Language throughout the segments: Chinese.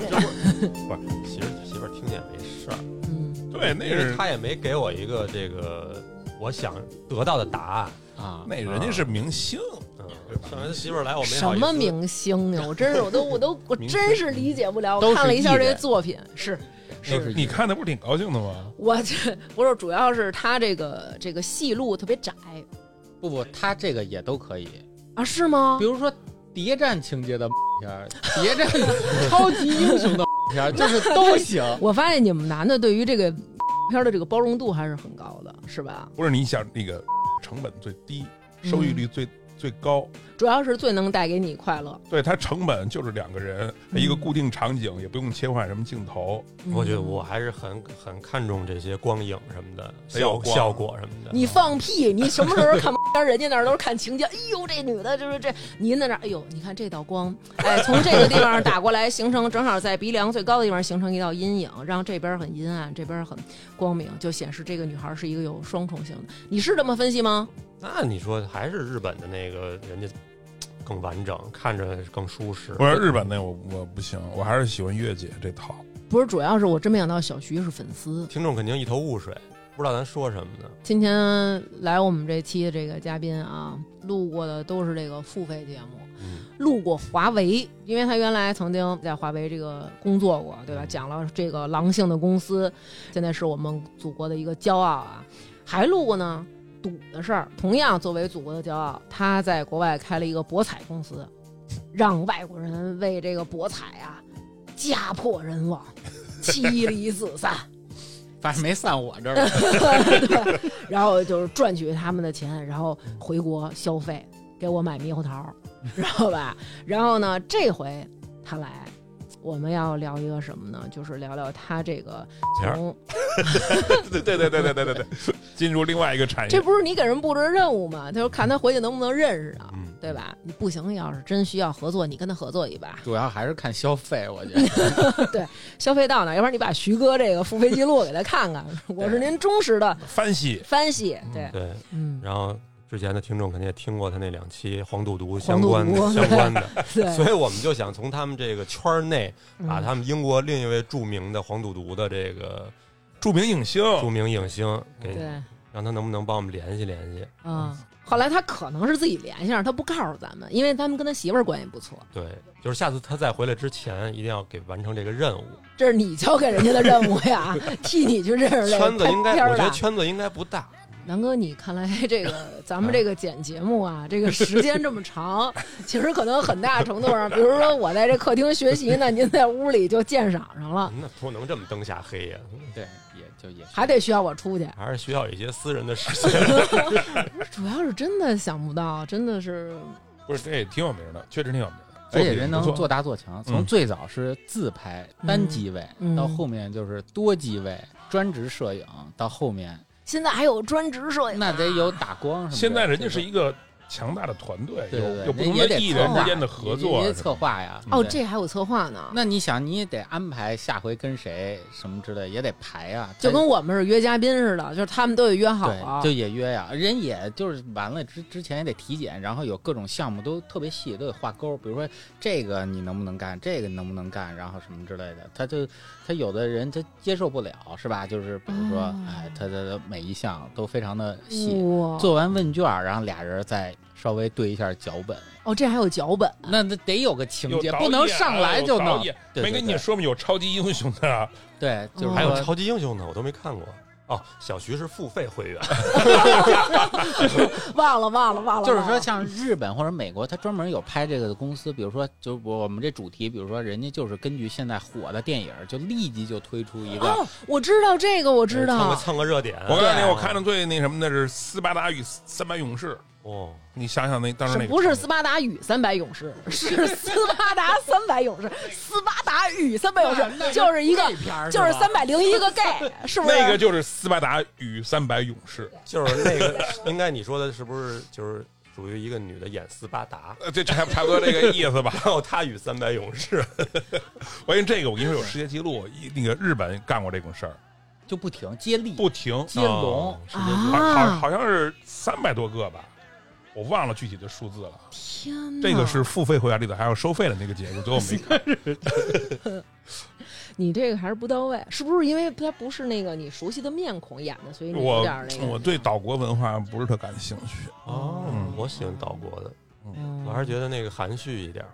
不是媳妇儿媳妇儿听见没事儿，嗯，对，那是他也没给我一个这个我想得到的答案。啊，那人家是明星，嗯对吧，上回他媳妇儿来，我没什么明星呀？我真是，我都我都我真是理解不了。我看了一下这个作品，是是你看的不是挺高兴的吗？我这不是主要是他这个这个戏路特别窄不不，他这个也都可以，啊？是吗比？如说谍战情节的 片儿，谍战超级英雄的 片儿，就是都行。我发现你们男的对于这个片儿的这个包容度还是很高的，是吧？不是你想那个成本最低，收益率最最高，主要是最能带给你快乐。对它成本就是两个人，嗯一个固定场景，也不用切换什么镜头，我觉得嗯我还是很很看重这些光影什么的效效果什么的。你放屁！你什么时候看？人家那儿都是看情节。哎呦，这女的就是这，您在那儿，哎呦，你看这道光，哎，从这个地方打过来，形成正好在鼻梁最高的地方形成一道阴影，让这边很阴暗，这边很光明，就显示这个女孩是一个有双重性的。你是这么分析吗？那你说还是日本的那个人家更完整，看着更舒适。不是日本那我我不行，我还是喜欢月姐这套。不是，主要是我真没想到小徐是粉丝。听众肯定一头雾水，不知道咱说什么呢。今天来我们这期的这个嘉宾啊，录过的都是这个付费节目。嗯，路过华为，因为他原来曾经在华为这个工作过，对吧？讲了这个狼性的公司，现在是我们祖国的一个骄傲啊。还录过呢赌的事儿，同样作为祖国的骄傲，他在国外开了一个博彩公司，让外国人为这个博彩啊家破人亡、妻离子散。反正没散我这儿，对，然后就是赚取他们的钱，然后回国消费，给我买猕猴桃，知道吧？然后呢，这回他来，我们要聊一个什么呢？就是聊聊他这个从，对对对对对对对对，进入另外一个产业。这不是你给人布置的任务吗？他说看他回去能不能认识啊，嗯对吧？你不行，要是真需要合作，你跟他合作一把，主要还是看消费，我觉 得。对消费到哪？要不然你把徐哥这个付费记录给他看看，我是您忠实的翻析，翻析，对，对。嗯，然后之前的听众肯定也听过他那两期黄赌毒相关的相关的，所以我们就想从他们这个圈内，把嗯他们英国另一位著名的黄赌毒的这个著名影星，著名影星给对。让他能不能帮我们联系联系？嗯，后来他可能是自己联系上，他不告诉咱们，因为他们跟他媳妇儿关系不错，对，就是下次他再回来之前，一定要给完成这个任务。这是你交给人家的任务呀，替你去认识这个圈子应该，我觉得。圈子应该不大。南哥，你看来这个咱们这个剪节目啊，这个时间这么长，其实可能很大程度上，比如说我在这客厅学习呢，您在屋里就鉴赏上了，那不能这么灯下黑呀，对，也就也还得需要我出去。还是需要一些私人的时间。主要是真的想不到，真的是不是这也挺有名的，确实挺有名的。而且人能做大做强，从最早是自拍单机位，嗯到后面就是多机位专职摄影，到后面现在还有专职摄影啊，那得有打光什么。现在人家是一个强大的团队，对对对有有不同也得的艺人策划之间的合作也。策划呀。哦，这还有策划呢。那你想，你也得安排下回跟谁什么之类，也得排啊。就跟我们是约嘉宾似的，就是他们都得约好啊，就也约呀，人也就是完了之之前也得体检，然后有各种项目都特别细，都得画勾。比如说这个你能不能干，这个能不能干，然后什么之类的。他就他有的人他接受不了，是吧？就是比如说，哦哎，他的每一项都非常的细。做完问卷，然后俩人再稍微对一下脚本，哦，这还有脚本，那那得有个情节，不能上来就弄有导。演没对对对跟你说吗？有超级英雄的啊，对，就是还有超级英雄的，我都没看过。哦，小徐是付费会员，忘了忘了忘了，就是说，像日本或者美国，它专门有拍这个的公司，比如说，就我我们这主题，比如说，人家就是根据现在火的电影，就立即就推出一个，哦，我知道这个，我知蹭个道，蹭个热点。我告诉你，我看的最那什么的是《斯巴达与三百勇士》，哦，你想想那当时那个不是斯巴达与三百勇士？是斯巴达三百勇士，斯巴达与三百勇士，就是一个就是三百零一个 gay，是不是？那个就是《斯巴达与三百勇士。就是那个，应该你说的是不是就是属于一个女的演斯巴达，》，呃，这差差不多这个意思吧。然后她与三百勇士，我跟你这个，我跟你说有世界纪录，一那个日本干过这种事儿，就不停接力，不停，接龙。哦，世界纪录好好啊好像是三百多个吧。我忘了具体的数字了。天哪，这个是付费会员里头还要收费的那个节目，最后没看。你这个还是不到位，是不是因为他不是那个你熟悉的面孔演的，所以你有点那个？我对岛国文化不是特感兴趣。哦嗯，我喜欢岛国的，嗯我还是觉得那个含蓄一点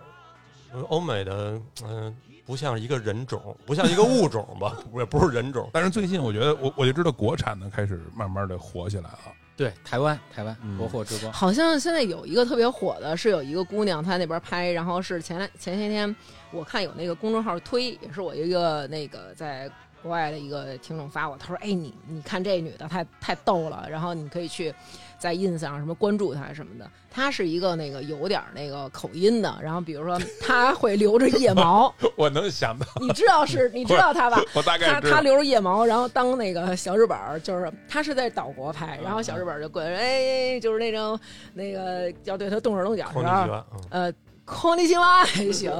欧美的，嗯、不像一个人种，不像一个物种吧，也不是人种。但是最近我觉得，我我就知道国产的开始慢慢的火起来了。对，台湾台湾嗯。国货之光，好像现在有一个特别火的，是有一个姑娘她那边拍，然后是前两前些天我看有那个公众号推，也是我一个那个在国外的一个听众发我，他说：“哎，你你看这女的太太逗了，然后你可以去在 ins 上什么关注他什么的。他是一个那个有点那个口音的，然后比如说他会留着腋毛，我能想到，你知道是你知道他吧？我大概他他留着腋毛，然后当那个小日本儿，就是他是在岛国拍，然后小日本儿就过来，哎，就是那种那个要对他动手动脚空的呃，空尼青蛙还行，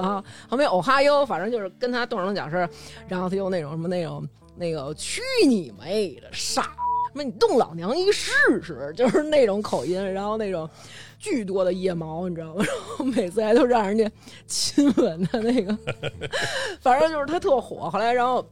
后面欧哈哟，反正就是跟他动手动脚是，然后他又那种什么那种那个去你妹的傻，什么你动老娘一试试，就是那种口音，然后那种巨多的腋毛，你知道吗？然后每次还都让人家亲吻他那个，反正就是他特火。后来然后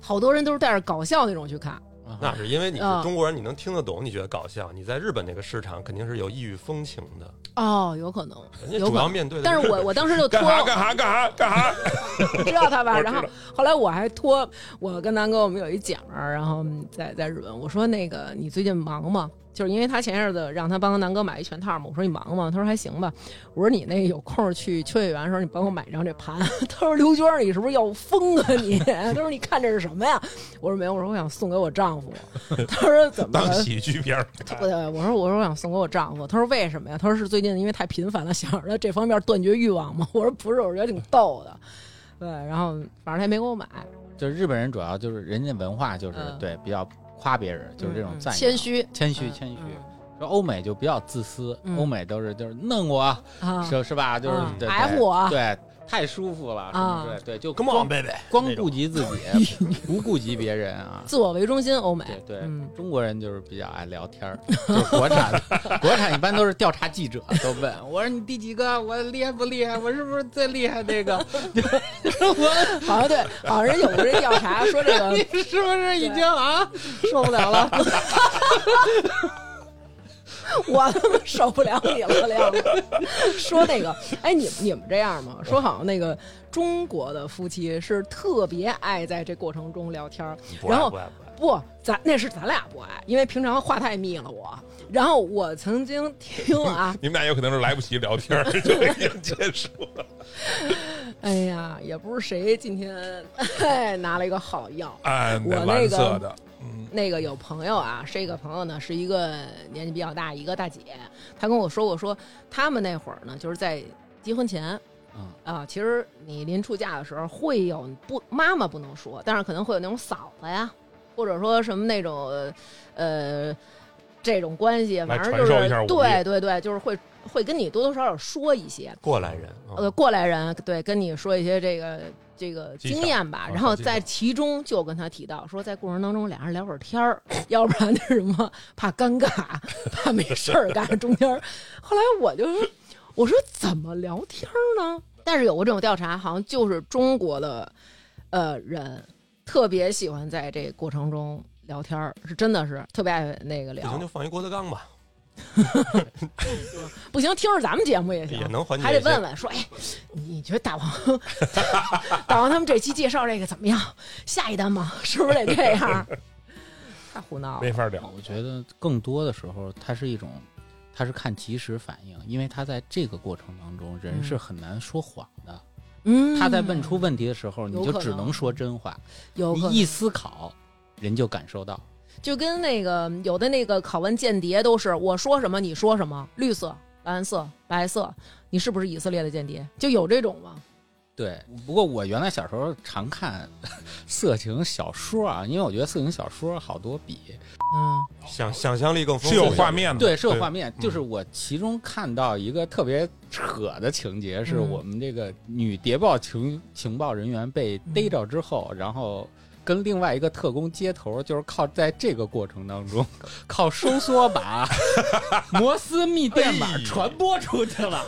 好多人都是带着搞笑那种去看，啊那是因为你是啊中国人，你能听得懂，你觉得搞笑。你在日本那个市场肯定是有异域风情的，哦，有可能，人家主要。面对的。但是我我当时就拖干啥干啥干啥干啥。知道他吧？然后后来我还托我跟南哥，我们有一姐们儿，然后在在日本，我说那个你最近忙吗？就是因为他前一阵子让他帮南哥买一全套嘛，我说你忙吗？他说还行吧。我说你那个有空去秋叶原的时候，你帮我买一张这盘。他说刘娟，你是不是要疯啊你？他说你看这是什么呀？我说没有，我说我想送给我丈夫。他说怎么当了？喜剧片儿对，我说我说我想送给我丈夫，他说为什么呀？他说是最近因为太频繁了，想着这方面断绝欲望嘛。我说不是，我觉得挺逗的。对，然后反正他也没给我买，就是日本人主要就是人家文化就是嗯对比较夸别人，就是这种嗯赞扬。谦虚，嗯谦虚谦虚。嗯。说欧美就比较自私，嗯。欧美都是就是弄我，啊，是是吧？就是我。对，太舒服了，啊之类，对，就光 on baby，光那种顾及自己，不顾及别人啊。自我为中心，欧美对对，嗯中国人就是比较爱聊天儿，就是国产的，国产一般都是调查记者都问我说你第几个，我厉害不厉害，我是不是最厉害那个？我好像对，好像人有个人调查说这个你是不是已经啊？受不了了，我他妈受不了你了，亮子。说那个，哎，你你们这样吗？说好像那个中国的夫妻是特别爱在这过程中聊天儿，然后不爱不爱。不，咱那是咱俩不爱，因为平常话太密了我。然后我曾经听啊，你们俩有可能是来不及聊天儿就已经结束了。哎呀，也不是谁今天哎拿了一个好药。哎我那个那个有朋友啊，是一个朋友呢，是一个年纪比较大一个大姐，她跟我说过说，他们那会儿呢，就是在结婚前嗯。啊，其实你临出嫁的时候会有不妈妈不能说，但是可能会有那种嫂子呀，或者说什么那种呃这种关系，反正就是对对对，就是会会跟你多多少少说一些，过来人，啊呃，过来人对跟你说一些这个这个经验吧，啊然后在其中就跟他提到说，在过程当中俩人聊会儿天儿，要不然那什么怕尴尬，怕没事儿干。中间，后来我就说，我说怎么聊天儿呢？但是有过这种调查，好像就是中国的呃人特别喜欢在这过程中聊天儿，是真的是特别爱那个聊不行。就放一郭德纲吧，不行，听着咱们节目也行，也能缓解还得问问说，哎，你觉得大王 大王他们这期介绍这个怎么样？下一单吗？是不是得这样？太胡闹了没。法聊。我觉得更多的时候，它是一种，它是看及时反应，因为他在这个过程当中，人是很难说谎的。嗯，他在问出问题的时候，你就只能说真话。有你一思考，人就感受到。就跟那个有的那个拷问间谍都是我说什么你说什么，绿色、蓝色、白色，你是不是以色列的间谍？就有这种吗？对，不过我原来小时候常看 色情小说啊，因为我觉得色情小说好多比嗯想想象力更丰富是，有画面的，对是有画面，嗯就是我其中看到一个特别扯的情节，是嗯我们这个女谍报情情报人员被逮着之后，然后跟另外一个特工接头，就是靠在这个过程当中，靠收缩把 摩斯密电码传播出去了，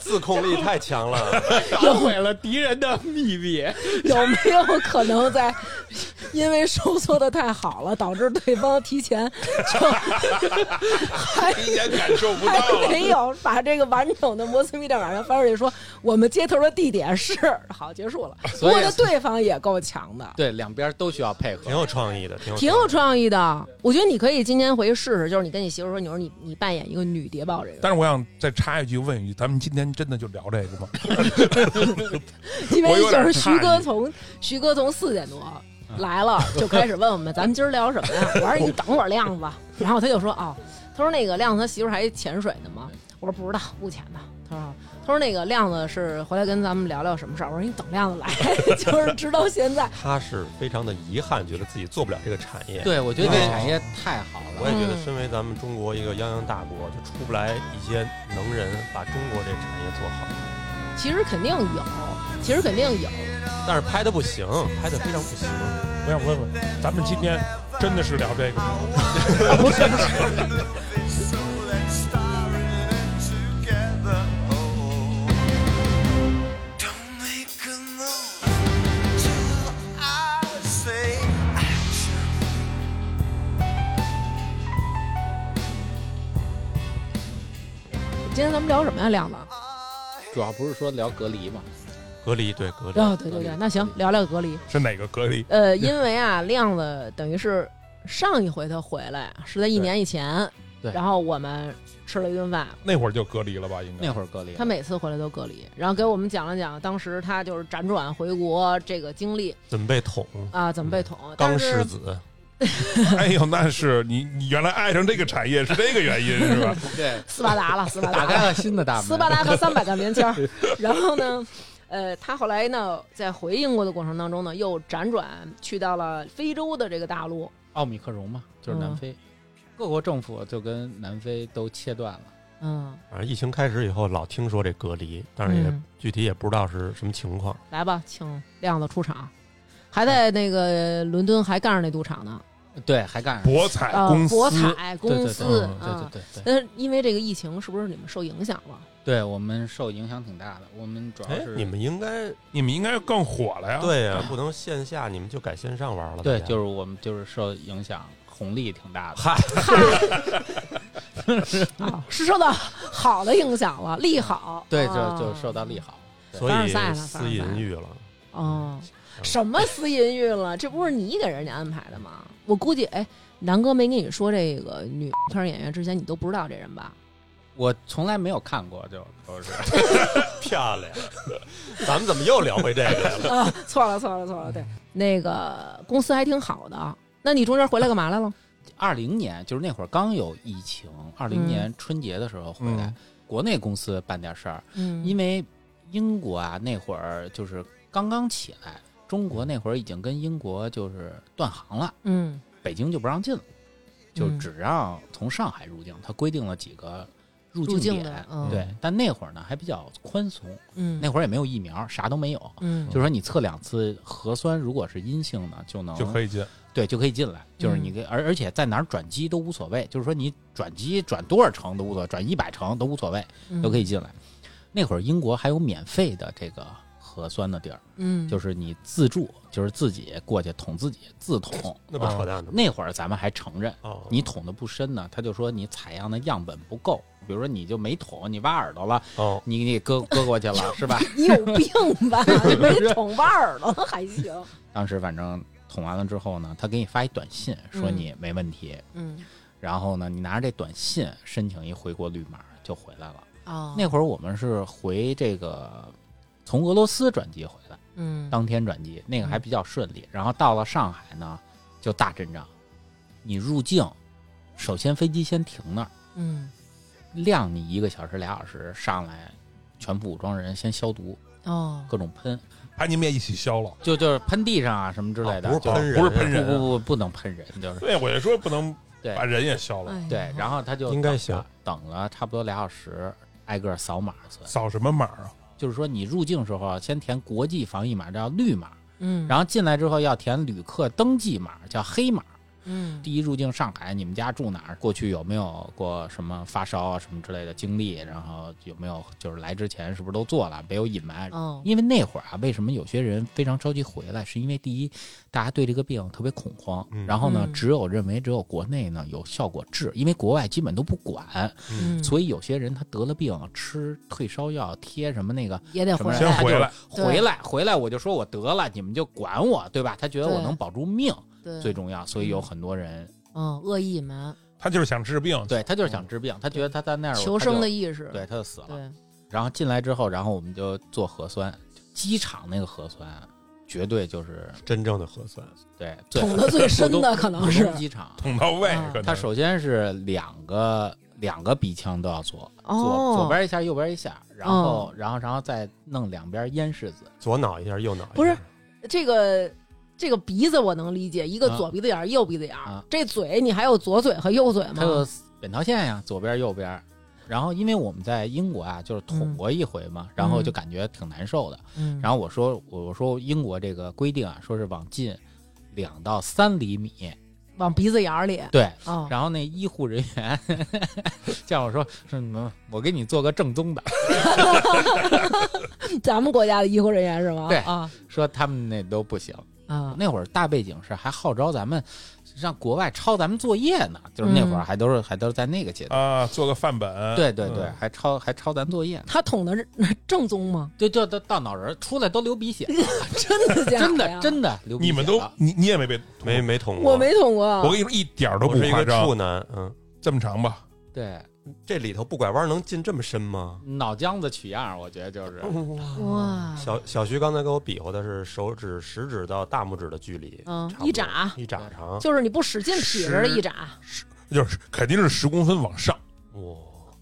自控力太强了。销毁了敌人的秘密。有没有可能在因为收缩的太好了，导致对方提前就还提前感受不到。没有把这个完整的摩斯密电码发出去，说我们接头的地点是好结束了。不所以过这对方也够强的。对，两边都需要配合挺。有创意的，挺有挺有。创意的，我觉得你可以今天回去试试，就是你跟你媳妇说，你说你你扮演一个女谍报这个，但是我想再插一句，问一句，咱们今天真的就聊这个吗？因为就是徐哥从徐哥从四点多来了，就开始问我们咱们今儿聊什么呀？我说你等会儿亮子，然后他就说哦，他说那个亮子他媳妇还潜水呢吗？我说不知道，不潜的。他说他说那个亮子是回来跟咱们聊聊什么事儿。我说你等亮子来，就是直到现在。他是非常的遗憾，觉得自己做不了这个产业。对，我觉得这产业太好了我也。觉得，身为咱们中国一个泱泱大国，就出不来一些能人把中国这产业做好。其实肯定有，其实肯定有。但是拍的不行，拍的非常不行。我想问问，咱们今天真的是聊这个吗？不是不是，聊什么呀，亮子？主要不是说聊隔离嘛，隔离对隔离，哦，对对对，那行，聊聊隔离。是哪个隔离？呃，因为啊，亮子等于是上一回他回来是在一年以前，对然后我们吃了一顿饭，那会儿就隔离了吧？应该那会儿隔离。他每次回来都隔离，然后给我们讲了讲当时他就是辗转回国这个经历怎么被捅？啊，怎么被捅，刚但是狮子，哎呦，那是你你原来爱上这个产业是这个原因是吧？对，斯巴达了，斯巴达，打开了新的大门。斯巴达和三百个棉签儿，然后呢？呃，他后来呢，在回英国的过程当中呢，又辗转去到了非洲的这个大陆，奥米克戎嘛，就是南嗯非，各国政府就跟南非都切断了。嗯，反正疫情开始以后，老听说这隔离，但是也嗯具体也不知道是什么情况。来吧，请亮子出场，还在那个伦敦还干着那赌场呢，对，还干博彩呃公，司，博彩公司嗯对啊。对对对，那因为这个疫情，是不是你们受影响了？对我们受影响挺大的。我们主要是，哎你们应该你们应该更火了呀。，对呀，不能线下，你们就改线上玩了。对，就是我们就是受影响，红利挺大的。嗨，啊，是受到好的影响了，利好。对，啊就就受到利好。所以私尔赛淫欲了。哦，什么私淫欲了？这不是你给人家安排的吗？我估计，哎，南哥没跟你说这个女片演员之前，你都不知道这人吧？我从来没有看过，就都是 漂亮，咱们怎么又聊回这个来了？啊，错了，错了，错了。对，那个公司还挺好的。那你中间回来干嘛来了？二零年，就是那会儿刚有疫情，二零嗯年春节的时候回来，嗯国内公司办点事儿，嗯因为英国啊那会儿就是刚刚起来，中国那会儿已经跟英国就是断航了，嗯。北京就不让进了，就嗯只让从上海入境，它规定了几个入入境点，对，但那会儿呢还比较宽松，嗯，那会儿也没有疫苗，啥都没有。嗯。就是说，你测两次核酸，如果是阴性的，就能就可以进。对，就可以进来，就是你嗯。给，而而且在哪儿转机都无所谓，就是说你转机转多少程都无所谓，转一百程都无所谓，都可以进来。那会儿英国还有免费的这个核酸的地儿，嗯，就是是你自助，就是自己过去捅自己，自捅。那不扯淡的？那会儿咱们还承认，哦，你捅的不深呢，他就说你采样的样本不够，比如说你就没捅，你挖耳朵了，哦，你你割割过去了是吧？你有病吧？你 没捅挖耳朵还行？当时反正捅完了之后呢，他给你发一短信说嗯你没问题，嗯然后呢，你拿着这短信申请一回国绿码就回来了。哦，那会儿我们是回这个从俄罗斯转机回来，嗯当天转机，那个还比较顺利。然后到了上海呢，就大阵仗。你入境，首先飞机先停那儿，嗯晾你一个小时俩小时，上来全副武装人先消毒，哦各种喷，把你们也一起消了。就就是喷地上啊什么之类的，哦不是喷人，不是喷人不不不不能喷人，就是对，我就说不能对把人也消了。哎对。然后他就应该行等了差不多俩小时，挨个扫码算。扫什么码啊？就是说你入境时候啊，先填国际防疫码，这叫绿码。嗯，然后进来之后要填旅客登记码，叫黑码。嗯第一入境上海，你们家住哪儿？过去有没有过什么发烧啊什么之类的经历？然后有没有就是来之前是不是都做了？没有隐瞒。哦因为那会儿啊，为什么有些人非常着急回来？是因为第一，大家对这个病特别恐慌，嗯然后呢，嗯只有认为只有国内呢有效果治，因为国外基本都不管，嗯，所以有些人他得了病，吃退烧药，贴什么那个回来，先回来，回来回来，我就说我得了，你们就管我，对吧？他觉得我能保住命对，最重要，所以有很多人嗯，恶意隐瞒，他就是想治病，对他就是想治病，他觉得他在那儿求生的意意识，对，他就死了。对，然后进来之后，然后我们就做核酸，机场那个核酸绝对就是真正的核酸，对捅的最深的可能是机场，捅到位啊，可能。它首先是两个两个鼻腔都要做，哦。左左边一下，右边一下，然后然后然后再弄两边咽拭子，左脑一下，右脑一下。不是这个。这个鼻子我能理解，一个啊左鼻子眼儿，右鼻子眼儿。啊这嘴你还有左嘴和右嘴吗？还有？扁桃腺呀，左边右边。然后因为我们在英国啊，就是捅过一回嘛，然后就感觉挺难受的。嗯，然后我说我我说英国这个规定啊，说是往近两到三厘米，往鼻子眼儿里。对。哦，然后那医护人员 叫我说说你们，我给你做个正宗的，咱们国家的医护人员是吗？对啊说他们那都不行。啊，那会儿大背景是还号召咱们让国外抄咱们作业呢，就是那会儿嗯还都是还都是在那个阶段。啊，做个范本，对对对，嗯。还抄还抄咱作业呢，他捅的是正宗吗？对就到到脑仁儿出来都流鼻血，真的假真的真的真的流鼻血你们都你你也没被没没捅过。我没捅过。我跟你说一点儿都不夸张。处，男，嗯，这么长吧？对这里头不拐弯能进这么深吗？脑浆子取样，我觉得就是哇，小小徐刚才给我比划的是手指食指到大拇指的距离，嗯一眨一掌长，就是你不使劲撇着的一眨。就是肯定是十公分往上，哇，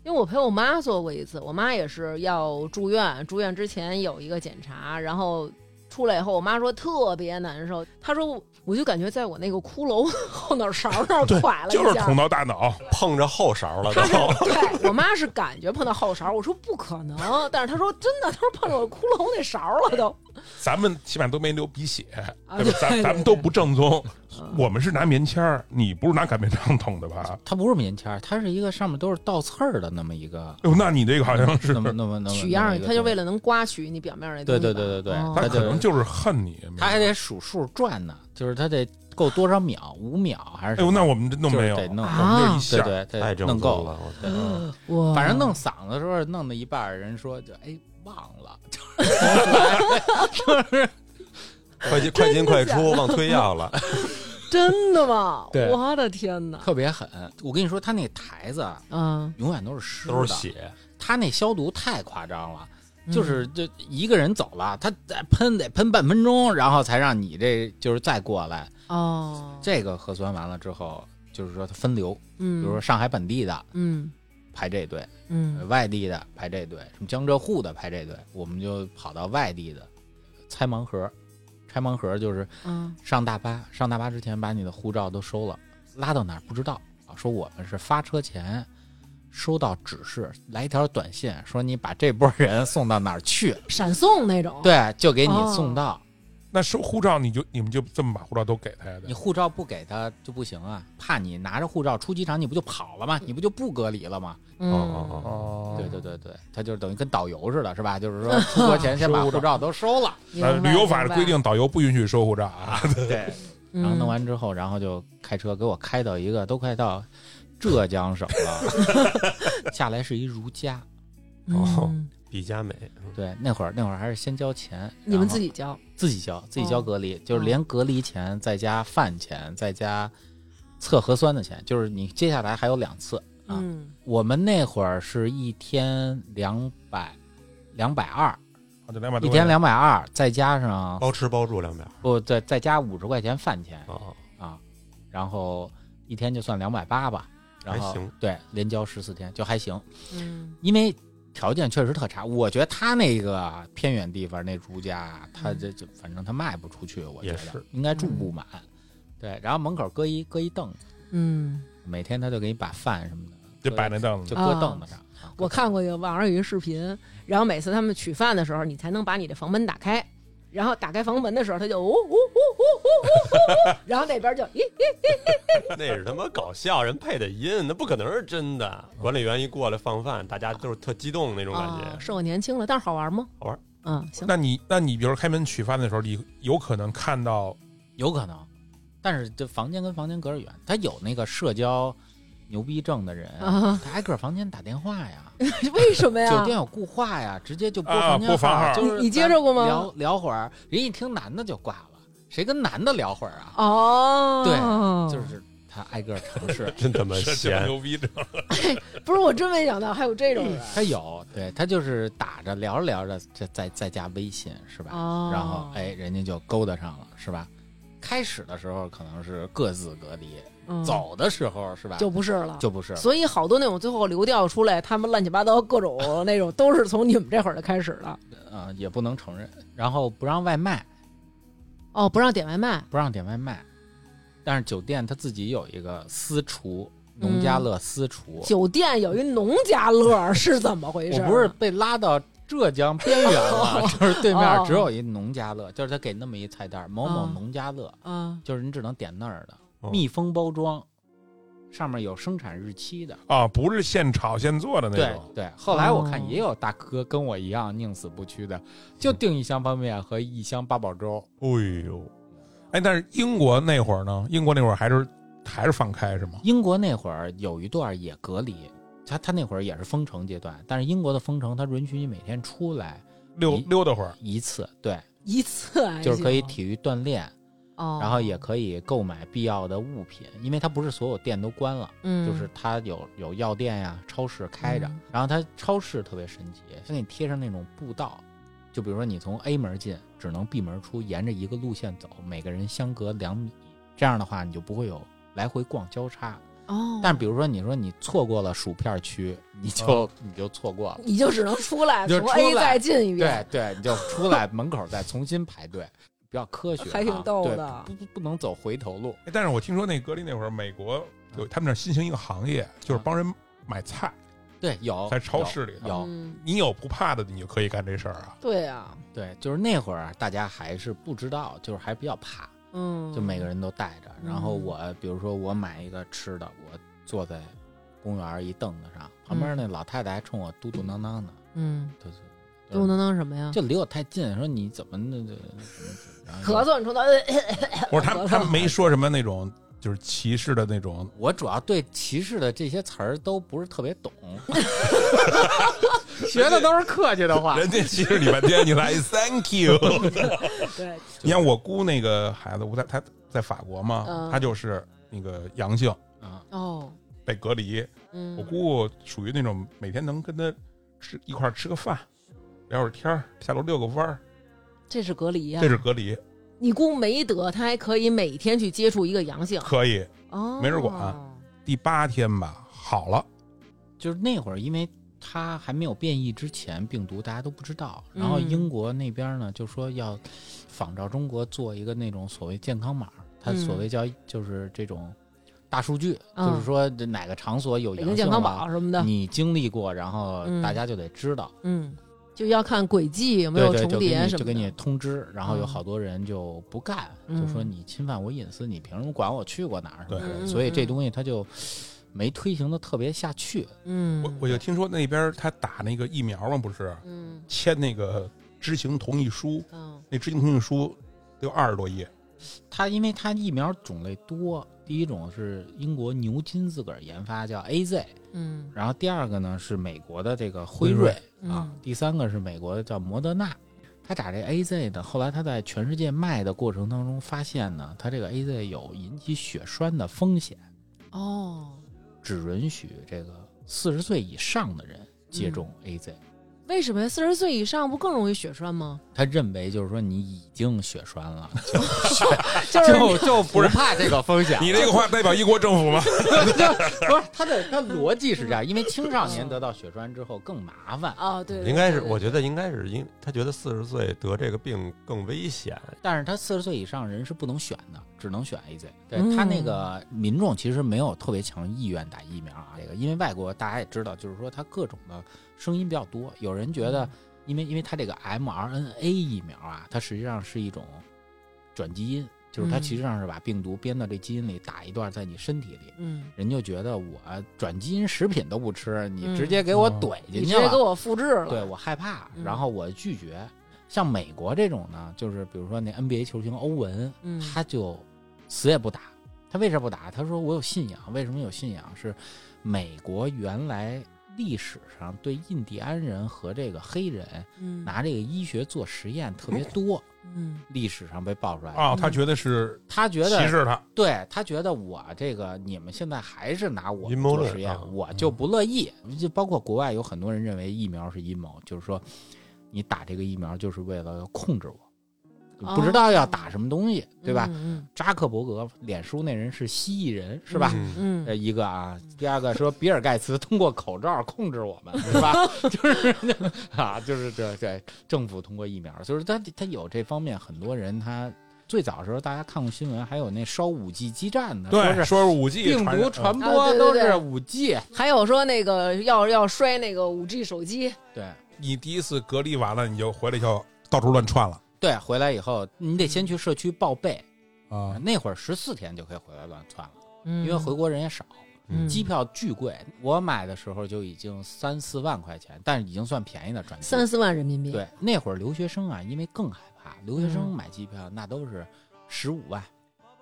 因为我陪我妈做过一次，我妈也是要住院，住院之前有一个检查，然后出来以后，我妈说特别难受，她说我就感觉在我那个骷髅 后脑勺那儿垮了一下就是捅。到大脑，碰着后勺了他。对我妈是感觉碰到后勺，我说不可能，但是她说真的，她说碰着我骷髅那勺了都。咱们起码都没流鼻血，啊对吧？咱咱们都不正宗，嗯我们是拿棉签儿，你不是拿擀面杖捅的吧？它不是棉签儿，它是一个上面都是倒刺儿的那么一个，哟，那你这个好像是那，么那么那么取样儿，那么一个东西她就为了能刮取你表面那东对。对对对对哦他可能就是恨你，他还得数数转呢，就是他得够多少秒，五秒还是哎呦，那我们这弄没有，就是得弄我们这一下，对对对，太够了，反正弄嗓子的时候，弄到一半，人说就哎忘了，就是 快进快进快出，忘推药了。真的吗？我的天哪！特别狠。我跟你说，他那台子啊嗯，永远都是湿的，都是血，他那消毒太夸张了。嗯就是就一个人走了，他再喷得喷半分钟，然后才让你这就是再过来。哦，这个核酸完了之后，就是说他分流，嗯比嗯，如说上海本地的嗯排这队，嗯外地的排这队，什么江浙沪的排这队，我们就跑到外地的拆盲盒。拆盲盒就是嗯上大巴，上大巴之前把你的护照都收了，拉到哪儿不知道啊。说我们是发车前收到指示，来一条短信说你把这波人送到哪儿去，闪送那种。，对，就给你哦送到。那收护照你就你们就这么把护照都给他呀你，护照不给他就不行啊，怕你拿着护照出机场，你不就跑了吗？你不就不隔离了吗？嗯，哦哦哦对对对对，他就等于跟导游似的，是吧？就是说 出国前先把护照都收了，呃，旅游法的规定，导游不允许收护照啊。对。嗯然后弄完之后，然后就开车给我开到一个都快到浙江省了，下来是一如家。哦比佳美，对，那会儿那会儿还是先交钱，你们自己交。自己交，自己交哦隔离，就是连隔离钱再加饭钱再加测核酸的钱，就是你接下来还有两次啊。嗯。我们那会儿是一天两百两百二，好就两百，一天两百二，再加上包吃包住两边儿不再再加五十块钱饭钱哦，啊，然后一天就算两百八吧，然后还行对，连交十四天就还行，嗯因为条件确实特差。我觉得他那个偏远地方那如家啊，他这就反正他卖不出去，我觉得是应该住不满。对，然后门口搁一搁一凳子，嗯，每天他就给你把饭什么的就摆那凳子，就搁凳子上。啊我看过一个网上有一个视频，然后每次他们取饭的时候，你才能把你的房门打开，然后打开房门的时候，他就呜呜呜呜呜呜，然后那边就咦，那是他妈搞笑，人配的音，那不可能是真的。管理员一过来放饭，大家都是特激动那种感啊，觉。是我年轻了，但是好玩吗？好玩。嗯，行。那你那你比如开门取饭的时候，你有可能看到有可能，但是这房间跟房间隔着远，他有那个社交牛逼症的人，啊，他挨个房间打电话呀，为什么呀？酒店有固话呀，直接就拨啊房间拨房号就是你你接着过吗聊聊会儿，人一听男的就挂了，谁跟男的聊会儿啊？哦，对就是他挨个尝试 真他妈牛逼症？不是我真没想到还有这种人他有，对他就是打着聊着聊着，再再再加微信是吧？哦，然后哎，人家就勾搭上了是吧？开始的时候可能是各自隔离，嗯走的时候是吧？就不是了，就不是。所以好多那种最后流调出来，他们乱七八糟各种那种，都是从你们这会儿就开始的。啊、也不能承认。然后不让外卖，哦，不让点外卖，不让点外卖，但是酒店他自己有一个私厨，农家乐私厨。酒店有一农家乐是怎么回事？我不是被拉到浙江边缘了，就是对面哦只有一农家乐，就是他给那么一菜单，某某哦农家乐，啊，就是你只能点那儿的，哦密封包装，上面有生产日期的。啊，不是现炒现做的那种。对对，后来我看哦也有大哥跟我一样宁死不屈的，就订一箱方便面和一箱八宝粥。哎呦，哎，但是英国那会儿呢？英国那会儿还是还是放开是吗？英国那会儿有一段也隔离，他他那会儿也是封城阶段，但是英国的封城，它允许你每天出来溜一溜达会儿。一次，对，一次就是可以体育锻炼，哦，然后也可以购买必要的物品，因为它不是所有店都关了，嗯，就是它有有药店呀、超市开着，嗯然后它超市特别神奇，它给你贴上那种步道，就比如说你从 A 门进，只能 B 门出，沿着一个路线走，每个人相隔两米，这样的话你就不会有来回逛交叉。哦，但比如说你说你错过了薯片区，你就、你就错过了。你就只能出来，从你就出 A 来再进一遍，对对，你就出来门口再重新排队，比较科学、啊，还挺逗对的不不不能走回头路。哎但是我听说那隔离那会儿，美国有他们那儿新兴一个行业，就是帮人买菜，对，有在超市里头有，嗯，你有不怕的，你就可以干这事儿啊。对啊，对，就是那会儿啊大家还是不知道，就是还比较怕，嗯，就每个人都带着。然后嗯我比如说我买一个吃的，我坐在公园一凳子上，旁边那老太太还冲我嘟嘟囔囔的，嗯，就是嘟囔囔什么呀？就离我太近，说你怎么那这咳。嗽，你说他 不是他，他没说什么那种就是歧视的那种，我主要对歧视的这些词儿都不是特别懂，学的都是客气的话。人家歧视你半天，你来 thank you。对，你看我姑那个孩子，我在他在法国嘛，嗯他就是那个阳性啊，哦，被隔离。嗯，我姑属于那种每天能跟他吃一块儿吃个饭，聊会儿天儿，下楼遛个弯儿，这是隔离呀这。是隔离，你姑没得，她还可以每天去接触一个阳性可以。哦，没人管第八天吧，好了，就是那会儿，因为它还没有变异之前，病毒大家都不知道。然后嗯英国那边呢，就说要仿照中国做一个那种所谓健康码，它嗯所谓叫就是这种大数据，嗯就是说哪个场所有北京健康阳性了，宝什么的，你经历过，然后嗯大家就得知道。嗯，就要看轨迹有没有重叠什么的。就给你通知，然后有嗯。好多人就不干，嗯。就说你侵犯我隐私，你凭什么管我去过哪儿什么的。对所以这东西他就没推行的特别下去。嗯，我我就听说那边他打那个疫苗嘛，不是？嗯。签那个知情同意书，嗯。那知情同意书得有二十多页，他因为他疫苗种类多，第一种是英国牛津自个儿研发叫 A Z，嗯。然后第二个呢是美国的这个辉瑞啊嗯，第三个是美国的叫摩德纳。他打这 A Z 的，后来他在全世界卖的过程当中发现呢，他这个 A Z 有引起血栓的风险，哦，只允许这个四十岁以上的人接种嗯 A Z。为什么呀？四十岁以上不更容易血栓吗？他认为就是说你已经血栓了，就是就就不怕这个风险。你这个话代表一国政府吗？不是他的他逻辑是这样，因为青少年得到血栓之后更麻烦，哦，对，对应该是，我觉得应该是因他觉得四十岁得这个病更危险，但是他四十岁以上人是不能选的，只能选 A Z。对嗯他那个民众其实没有特别强意愿打疫苗啊，这个因为外国大家也知道，就是说他各种的声音比较多，有人觉得。因为因为它这个 mRNA 疫苗啊，它实际上是一种转基因，就是它其实际上是把病毒编到这基因里，打一段在你身体里。嗯，人就觉得我转基因食品都不吃，你嗯直接给我哦怼进去了，直接给我复制了，对我害怕，嗯然后我拒绝。像美国这种呢，就是比如说那 NBA 球星欧文，嗯他就死也不打。他为啥不打？他说我有信仰。为什么有信仰？是美国原来历史上对印第安人和这个黑人嗯拿这个医学做实验特别多，嗯历史上被爆出来。啊，他觉得是他觉得歧视他，对他觉得我这个你们现在还是拿我阴谋论做实验啊，我就不乐意。就包括国外有很多人认为疫苗是阴谋，就是说你打这个疫苗就是为了要控制我，哦不知道要打什么东西，对吧？嗯扎克伯格，脸书那人是蜥蜴人，是吧？嗯嗯。这一个啊，第二个说比尔盖茨通过口罩控制我们，是吧？就是 啊，就是这这政府通过疫苗，就是他他有这方面，很多人他最早的时候大家看过新闻，还有那烧五 G 基站的，对，说是五 G 病毒传播都是五 G，还有说那个要要摔那个五 G 手机，对。你第一次隔离完了，你就回来就到处乱窜了对，回来以后你得先去社区报备，啊。那会儿十四天就可以回来乱窜了，因因为回国人也少。嗯机票巨贵，我买的时候就已经三四万块钱，但是已经算便宜的转机。三四万人民币，对，那会儿留学生啊，因为更害怕，留学生嗯买机票那都是十五万、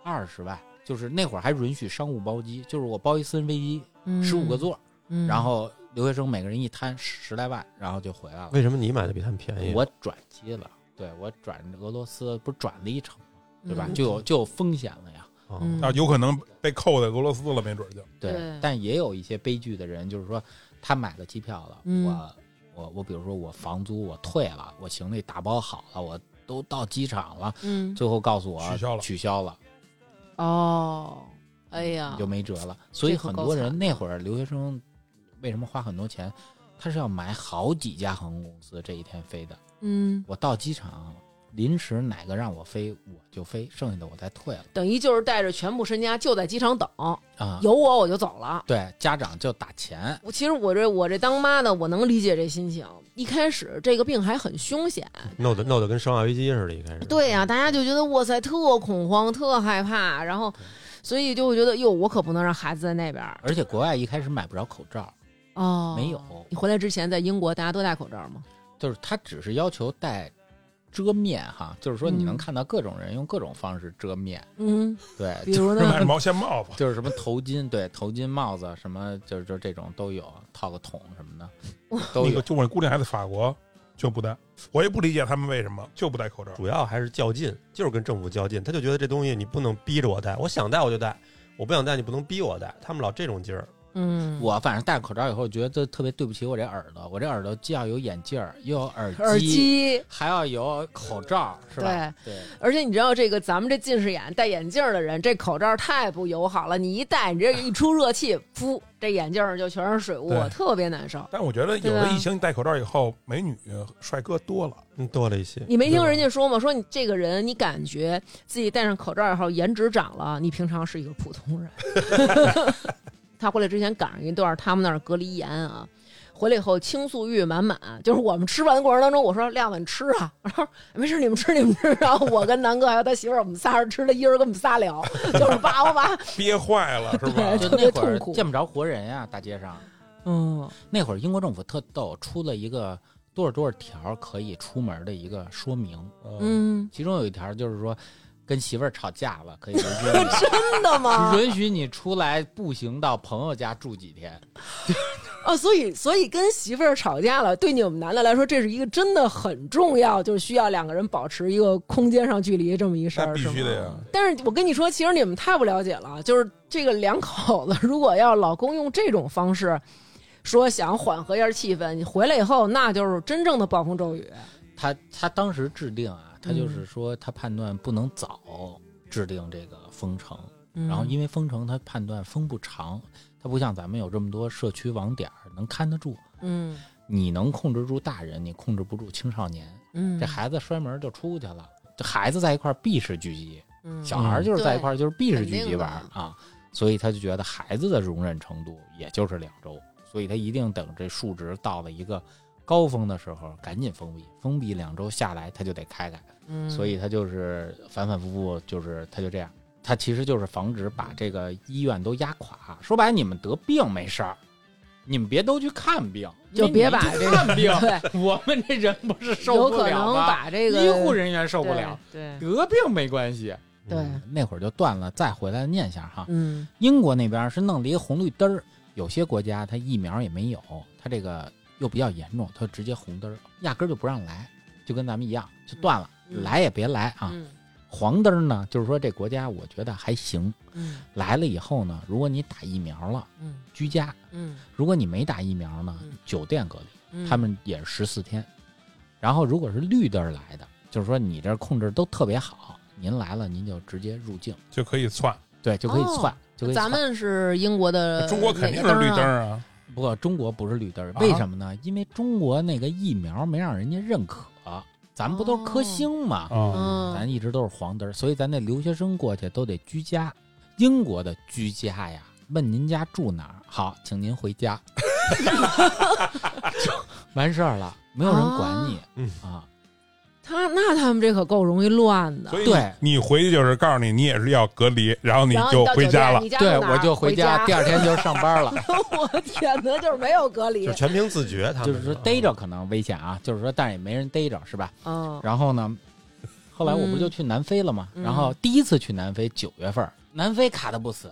二十万，就是那会儿还允许商务包机，就是我包一私人飞机，嗯，十五个座，嗯，然后留学生每个人一摊十来万，然后就回来了。为什么你买的比他们便宜？我转机了，对我转俄罗斯不是转了一程吗，对吧？嗯就有就有风险了呀。啊，有可能被扣在俄罗斯了，没准儿就对，对但也有一些悲剧的人，就是说他买了机票了，嗯我我我比如说我房租我退了，我行李打包好了，我都到机场了，嗯最后告诉我取消了取消了，哦，哎呀你就，没辙了。所以很多人那会儿留学生为什么花很多钱，他是要买好几家航空公司这一天飞的。嗯，我到机场临时哪个让我飞我就飞，剩下的我再退了等于就是带着全部身家就在机场等，啊。有我我就走了。对，家长就打钱，我其实我这我这当妈的，我能理解这心情。一开始这个病还很凶险，弄得弄得跟生化危机似的，一开始。对呀、大家就觉得哇塞，特恐慌，特害怕，然后所以就会觉得哟，我可不能让孩子在那边而且国外一开始买不着口罩，哦。没有你回来之前在英国，大家都戴口罩吗？就是他只是要求戴遮面哈，就是说你能嗯看到各种人用各种方式遮面，嗯，对，比如呢买？毛线帽子，就是什么头巾，对，头巾、帽子什么，就是就这种都有，套个桶什么的都有那个。就我姑娘还在法国就不戴，我也不理解他们为什么就不戴口罩。主要还是较劲，就是跟政府较劲。他就觉得这东西你不能逼着我戴，我想戴我就戴，我不想戴你不能逼我戴。他们老这种劲儿，嗯，我反正戴口罩以后，觉得特别对不起我这耳朵，我这耳朵既要有眼镜儿，又有耳机，耳机。还要有口罩，是吧？对对而且你知道这个咱们这近视眼戴眼镜儿的人，这口罩太不友好了。你一戴，你这一出热气，噗，这眼镜儿就全是水雾，特别难受。但我觉得有了疫情，你戴口罩以后，美女帅哥多了。嗯，多了一些。你没听人家说吗？说你这个人，你感觉自己戴上口罩以后颜值涨了，你平常是一个普通人。他回来之前赶上一段他们那儿隔离严啊，回来以后倾诉欲满满。就是我们吃饭的过程当中，我说亮子你吃啊，然后没事，你们吃你们吃。然后我跟南哥还有他媳妇儿，我们仨人吃了，一人跟我们仨聊，就是叭叭叭。憋坏了是吧？对特别就那会儿痛苦见不着活人呀，大街上。嗯那会儿英国政府特逗，出了一个多少多少条可以出门的一个说明，嗯，其中有一条就是说，跟媳妇儿吵架了，可以 允许真的吗？允许你出来步行到朋友家住几天。哦，所以所以跟媳妇儿吵架了，对你们男的来说，这是一个真的很重要，就是需要两个人保持一个空间上距离这么一事儿，必须的呀。但是我跟你说，其实你们太不了解了，就是这个两口子，如果要老公用这种方式说想缓和一下气氛，你回来以后那就是真正的暴风骤雨。他他当时制定啊，他嗯就是说他判断不能早制定这个封城，嗯然后因为封城他判断封不长，他不像咱们有这么多社区网点能看得住。嗯你能控制住大人，你控制不住青少年。嗯这孩子摔门就出去了，这孩子在一块儿必是聚集，嗯小孩就是在一块儿就是必是聚集玩儿啊，所以他就觉得孩子的容忍程度也就是两周，所以他一定等这数值到了一个高峰的时候赶紧封闭，封闭两周下来，它就得开开。嗯，所以它就是反反复复，就是它就这样。它其实就是防止把这个医院都压垮。说白了，你们得病没事儿，你们别都去看病，就别把这个看病。对，我们这人不是受不有可能？把这个医护人员受不了，对，得病没关系。对嗯那会儿就断了，再回来念一下哈。嗯英国那边是弄了一个红绿灯儿，有些国家它疫苗也没有，它这个又比较严重，他直接红灯儿，压根儿就不让来，就跟咱们一样，就断了，嗯来也别来啊。嗯黄灯儿呢，就是说这国家我觉得还行，嗯来了以后呢，如果你打疫苗了，嗯居家；嗯如果你没打疫苗呢嗯，酒店隔离，嗯，他们也是十四天。然后如果是绿灯儿来的，就是说你这控制都特别好，您来了您就直接入境，就可以窜。对，就可以哦窜，就可以窜。咱们是英国的，中国肯定是绿灯啊。啊，不过中国不是绿灯为什么呢？因为中国那个疫苗没让人家认可，咱们不都是科兴吗？咱一直都是黄灯儿，所以咱那留学生过去都得居家。英国的居家呀，问您家住哪儿，好，请您回家，就完事儿了，没有人管你。嗯。啊。他那他们这可够容易乱的。所以对你回去就是告诉你，你也是要隔离，然后你就回家了。对，我就回家，第二天就上班了。我天哪，就是没有隔离就。全凭自觉，他们就是说逮着可能危险啊，就是说，但是也没人逮着，是吧？嗯然后呢，后来我不就去南非了吗？嗯然后第一次去南非九月份，南非卡的不死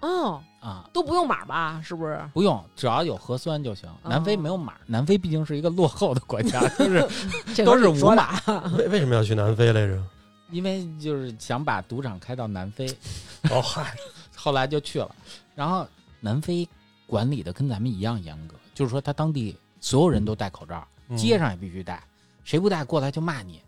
哦，啊，都不用码吧？是不是？不用，只要有核酸就行。哦南非没有码，南非毕竟是一个落后的国家，就是都是无码，为为什么要去南非来着？因为就是想把赌场开到南非，哦嗨，后来就去了。然后南非管理的跟咱们一样严格，就是说他当地所有人都戴口罩，嗯街上也必须戴，谁不戴过来就骂你，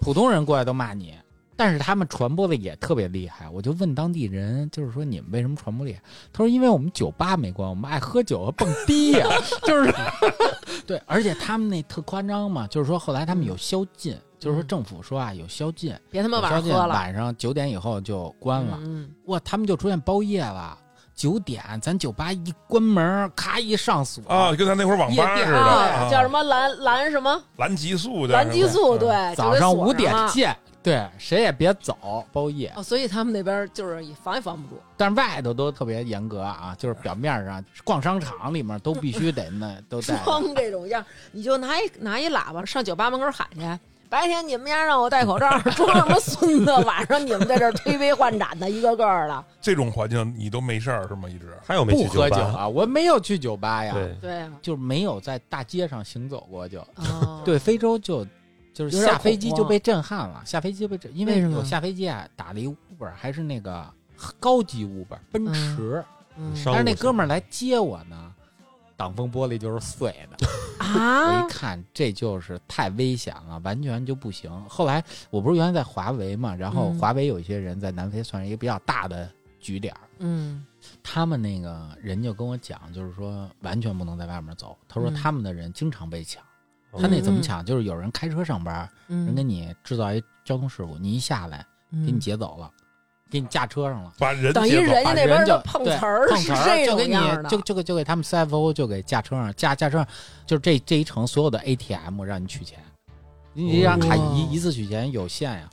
普通人过来都骂你。但是他们传播的也特别厉害，我就问当地人，就是说你们为什么传播厉害？他说因为我们酒吧没关，我们爱喝酒和蹦迪呀、就是 对，而且他们那特夸张嘛，就是说后来他们有宵禁，就是说政府说啊有宵禁，别他妈晚上喝了。晚上九点以后就关了。嗯，哇，他们就出现包夜了。九点，咱酒吧一关门，咔一上锁啊，跟咱那会儿网吧店似的，叫什么蓝蓝什么蓝激素的，蓝激素？嗯对，早上五点见，对，谁也别走，包夜。哦，所以他们那边就是也防也防不住。但是外头都特别严格啊，就是表面上逛商场里面都必须得那都带着。装这种样，你就拿一拿一喇叭上酒吧门口喊去。白天你们家让我戴口罩，装什么孙子？晚上你们在这儿推杯换盏的，一个个的。这种环境你都没事儿是吗？一直还有没不去吧？喝酒啊，我没有去酒吧呀，对，对啊，就没有在大街上行走过就。哦，对，非洲就就是下飞机就被震撼了，下飞机就被震，因为为什么有下飞机啊，打了一 Uber，还是那个高级 Uber，奔驰，但是那哥们儿来接我呢，挡风玻璃就是碎的。我啊一，看这就是太危险了，完全就不行。后来我不是原来在华为嘛，然后嗯华为有一些人在南非算是一个比较大的局点儿，嗯他们那个人就跟我讲，就是说完全不能在外面走。他说嗯他们的人经常被抢，哦他那怎么抢？就是有人开车上班，嗯，人给你制造一交通事故，你一下来嗯给你劫走了，给你架车上了。把人等于人家那边就就碰瓷儿是碰瓷儿这就给你种样的，就就给就给他们 CFO 就给架车上架架车上，就是这这一程所有的 ATM 让你取钱，你这张卡一一次取钱有限呀，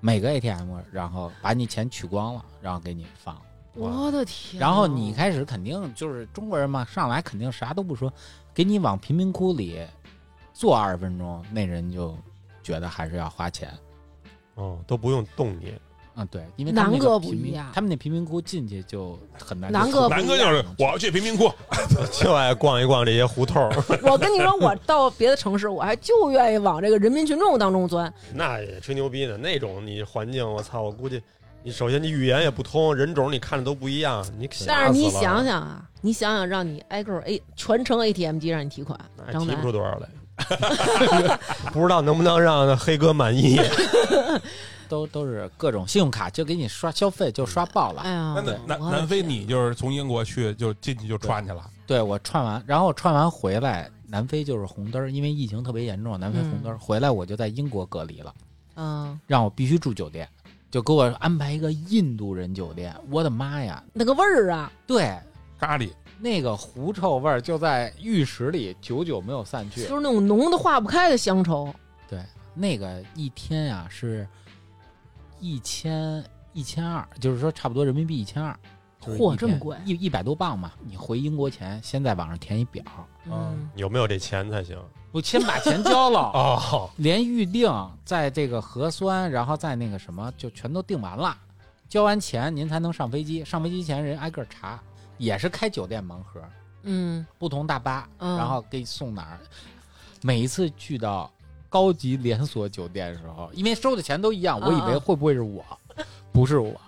每个 ATM 然后把你钱取光了，然后给你放了。我的天！然后你开始肯定就是中国人嘛，上来肯定啥都不说，给你往贫民窟里坐二十分钟，那人就觉得还是要花钱。哦，都不用动你，嗯，对，因为南哥个贫民不一样他们那贫民窟进去就很难。南哥南哥就是我要去贫民窟 就爱逛一逛这些胡同儿。我跟你说，我到别的城市，我还就愿意往这个人民群众当中钻。那也吹牛逼呢，那种你环境，我操，我估计你首先你语言也不通，人种你看着都不一样，你吓但是你想，想啊，你想想，让你挨个儿 A 全程 ATM 机让你提款，那提不出多少来。不知道能不能让黑哥满意？都都是各种信用卡就给你刷消费就刷爆了。哎呀，那南南南非你就是从英国去就进去就串去了，对我串完，然后串完回来，南非就是红灯儿，因为疫情特别严重，南非红灯儿。回来我就在英国隔离了，嗯，让我必须住酒店，就给我安排一个印度人酒店。我的妈呀！那个味儿啊，对，咖喱，那个狐臭味儿就在浴室里久久没有散去。就是那种浓的化不开的乡愁。对，那个一天呀、是一千一千二，就是说差不多人民币一千二。就是嚯一这么贵一一百多磅嘛！你回英国前，先在网上填一表，嗯，有没有这钱才行？我先把钱交了，哦，连预定，在这个核酸，然后再那个什么，就全都定完了。交完钱，您才能上飞机。上飞机前，人挨个查，也是开酒店盲盒，嗯。不同大巴，嗯。然后给你送哪儿。每一次去到高级连锁酒店的时候，因为收的钱都一样，我以为会不会是我，不是我。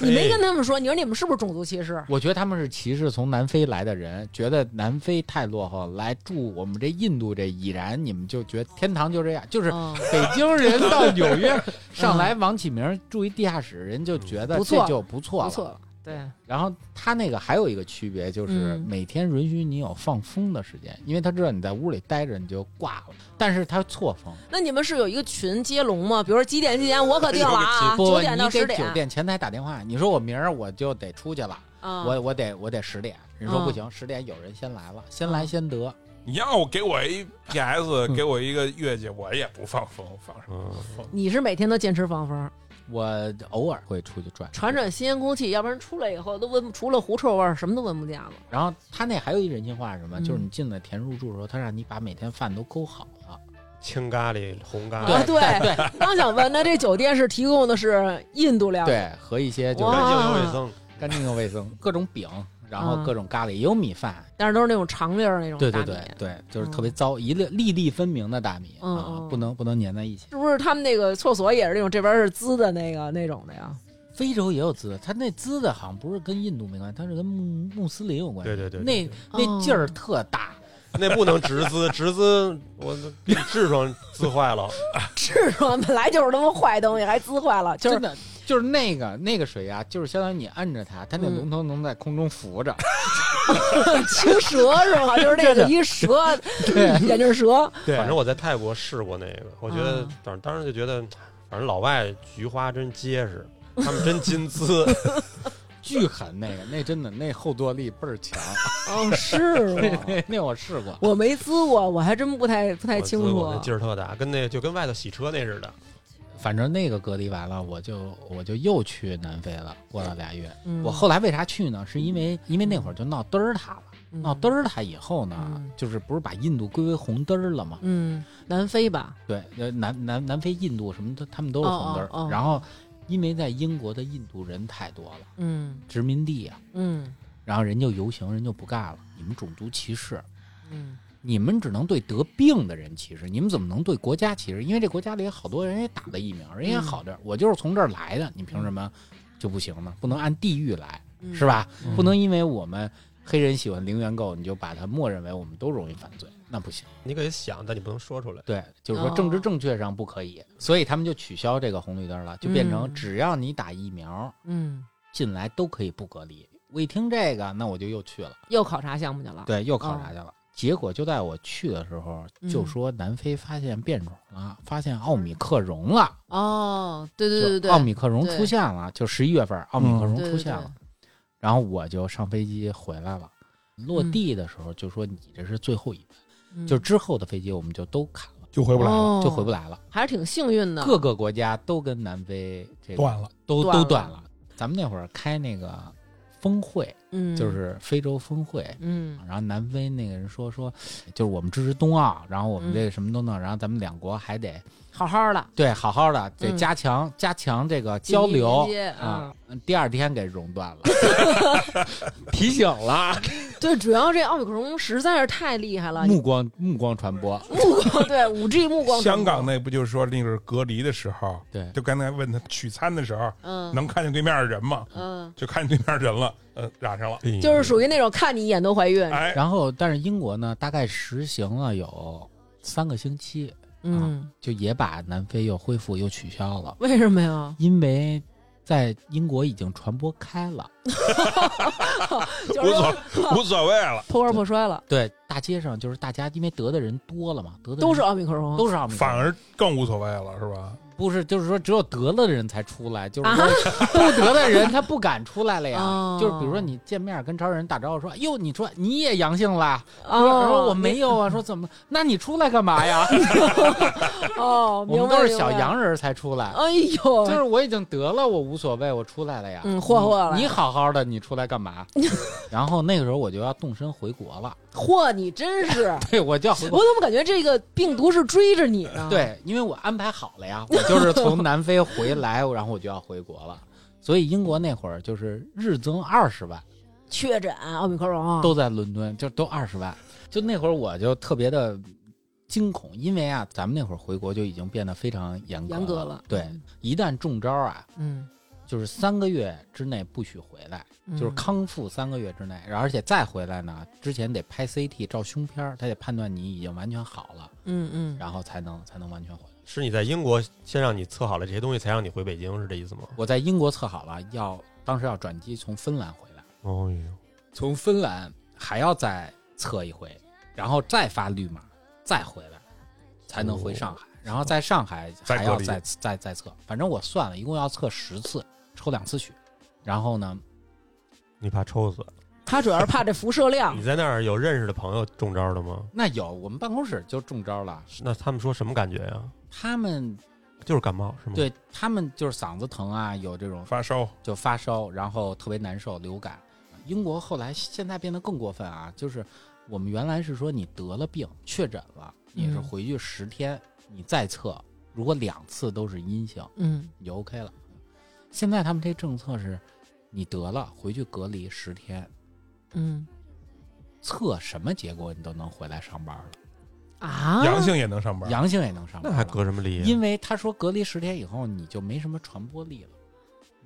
你没跟他们说，你说你们是不是种族歧视？我觉得他们是歧视从南非来的人，觉得南非太落后，来住我们这印度这已然，你们就觉得天堂就这样，就是嗯。北京人到纽约 上来王启明住一地下室，人就觉得不错这就不错了。不错，对，然后他那个还有一个区别，就是嗯每天允许你有放风的时间，因为他知道你在屋里待着你就挂了，但是他错峰。那你们是有一个群接龙吗？比如说几点几点我可定了啊，九点到你给十点。酒店前台打电话，你说我明儿我就得出去了，啊我我得我得十点，人说嗯不行，十点有人先来了，先来嗯先得。你要我给我一 PS，给我一个月季，我也不放风，放什么嗯，风？你是每天都坚持放风，我偶尔会出去转喘喘新鲜空气，要不然出来以后都闻除了狐臭味儿，什么都闻不见了。然后他那还有一人性化是什么？嗯就是你进来填入住的时候，他让你把每天饭都勾好了。青咖喱、红咖啊喱，对对对刚想问，那这酒店是提供的是印度料理？对，和一些就是干净又卫生。干净又卫生，各种饼，然后嗯各种咖喱，也有米饭。但是都是那种长粒儿那种对大米。对对对，就是特别糟，一粒粒粒分明的大米啊不能不能粘在一起。是不是他们那个厕所也是那种这边是滋的那个那种的呀？非洲也有滋的，它那滋的好像不是跟印度没关系，它是跟穆穆斯林有关系。对对对，那那劲儿特大，那不能直滋，直滋我痔疮滋坏了。痔疮本来就是他妈坏东西，还滋坏了，就是真的就是那个那个水呀，就是相当于你摁着它，它那嗯龙头能在空中浮着。青蛇是吗？就是那个一蛇，眼镜蛇。对反正我在泰国试过那个，我觉得啊，反正当时就觉得，反正老外菊花真结实，他们真金滋。巨狠，那个那真的那后坐力倍儿强。哦，是吗？那那我试过，我没滋过，我还真不太不太清楚那。劲儿特大，跟那就跟外头洗车那似的。反正那个隔离完了，我就我就又去南非了，过了俩月。嗯我后来为啥去呢？是因为因为那会儿就闹嘚儿塔了，嗯闹嘚儿塔以后呢，嗯就是不是把印度归为红灯儿了吗？嗯，南非吧？对，呃，南南南非、印度什么的，他们都是红灯儿。哦哦哦然后，因为在英国的印度人太多了，嗯殖民地啊，嗯然后人就游行，人就不干了，你们种族歧视，嗯你们只能对得病的人歧视，你们怎么能对国家歧视？因为这国家里好多人也打了疫苗，人也好着，我就是从这儿来的，你凭什么就不行呢？不能按地域来，嗯是吧？嗯不能因为我们黑人喜欢零元购，你就把它默认为我们都容易犯罪，那不行。你可以想，但你不能说出来。对，就是说哦政治正确上不可以，所以他们就取消这个红绿灯了，就变成嗯只要你打疫苗嗯，进来都可以不隔离。我一听这个，那我就又去了，又考察项目去了。对，又考察去了。结果就在我去的时候，嗯就说南非发现变种了，发现奥米克戎了。哦，对对对对奥米克戎出现了，就十一月份奥米克戎对对对出现了，然后我就上飞机回来了。落地的时候就说你这是最后一班，嗯就之后的飞机我们就都砍了，就回不来了，哦就回不来了。还是挺幸运的。各个国家都跟南非这个断了。都断都断了。咱们那会儿开那个峰会，嗯，就是非洲峰会。嗯。然后南非那个人说说，就是我们支持冬奥，然后我们嗯。这个什么都弄，然后咱们两国还得好好的。对好好的得嗯。加强、加强这个交流。啊。第二天给熔断了，提醒了，对，主要这奥密克戎实在是太厉害了，目光目光传播，目光对五 G 目光香港那不就是说那个隔离的时候，对。就刚才问他取餐的时候，嗯。能看见对面的人吗？嗯，就看见对面人了，呃，染上了。就是属于那种看你一眼都怀孕。哎，然后但是英国呢，大概实行了有三个星期，嗯，就也把南非又恢复又取消了，为什么呀？因为在英国已经传播开了。就是无所无所谓了，破罐破摔了，对，大街上就是大家因为得的人多了嘛，得的都是奥密克戎，都是奥密克戎，反而更无所谓了，是吧？不是，就是说只有得了的人才出来，就是啊说不得的人他不敢出来了呀。哦就是比如说你见面跟超人打招呼说：“哟，你出来你也阳性啦？”哦说说我没有啊，说怎么？那你出来干嘛呀？哦，我们都是小洋。人才出来。哎呦，就是我已经得了，我无所谓，我出来了呀。嗯霍霍了你你好好的，你出来干嘛？然后那个时候我就要动身回国了，嚯，你真是！对我就要回我。怎么感觉这个病毒是追着你呢？，对，因为我安排好了呀，我就是从南非回来，然后我就要回国了。所以英国那会儿就是日增二十万，确诊奥密克戎都在伦敦，就都二十万。就那会儿我就特别的惊恐，因为啊，咱们那会儿回国就已经变得非常严格严格了。对，一旦中招啊，嗯，就是三个月之内不许回来，嗯，就是康复三个月之内，而且再回来呢，之前得拍 CT 照胸片儿，他得判断你已经完全好了，嗯嗯，然后才能才能完全回来。是你在英国先让你测好了这些东西，才让你回北京，是这意思吗？我在英国测好了，要当时要转机从芬兰回来，哦呦，从芬兰还要再测一回，然后再发绿码，再回来才能回上海，然后在上海还要再再再测，反正我算了一共要测十次，抽两次血，然后呢，你怕抽死？他主要是怕这辐射量你。在那儿有认识的朋友中招了吗？那有我们办公室就中招了，那他们说什么感觉呀？他们就是感冒是吗？，对他们就是嗓子疼啊，有这种发烧，就发烧，然后特别难受，流感。英国后来现在变得更过分啊，就是我们原来是说你得了病确诊了，你是嗯回去十天，你再测，如果两次都是阴性，嗯，你就 OK 了。现在他们这政策是，你得了回去隔离十天，嗯测什么结果你都能回来上班了，啊，阳性也能上班。阳性也能上班。那还隔什么离呀？因为他说隔离十天以后你就没什么传播力了，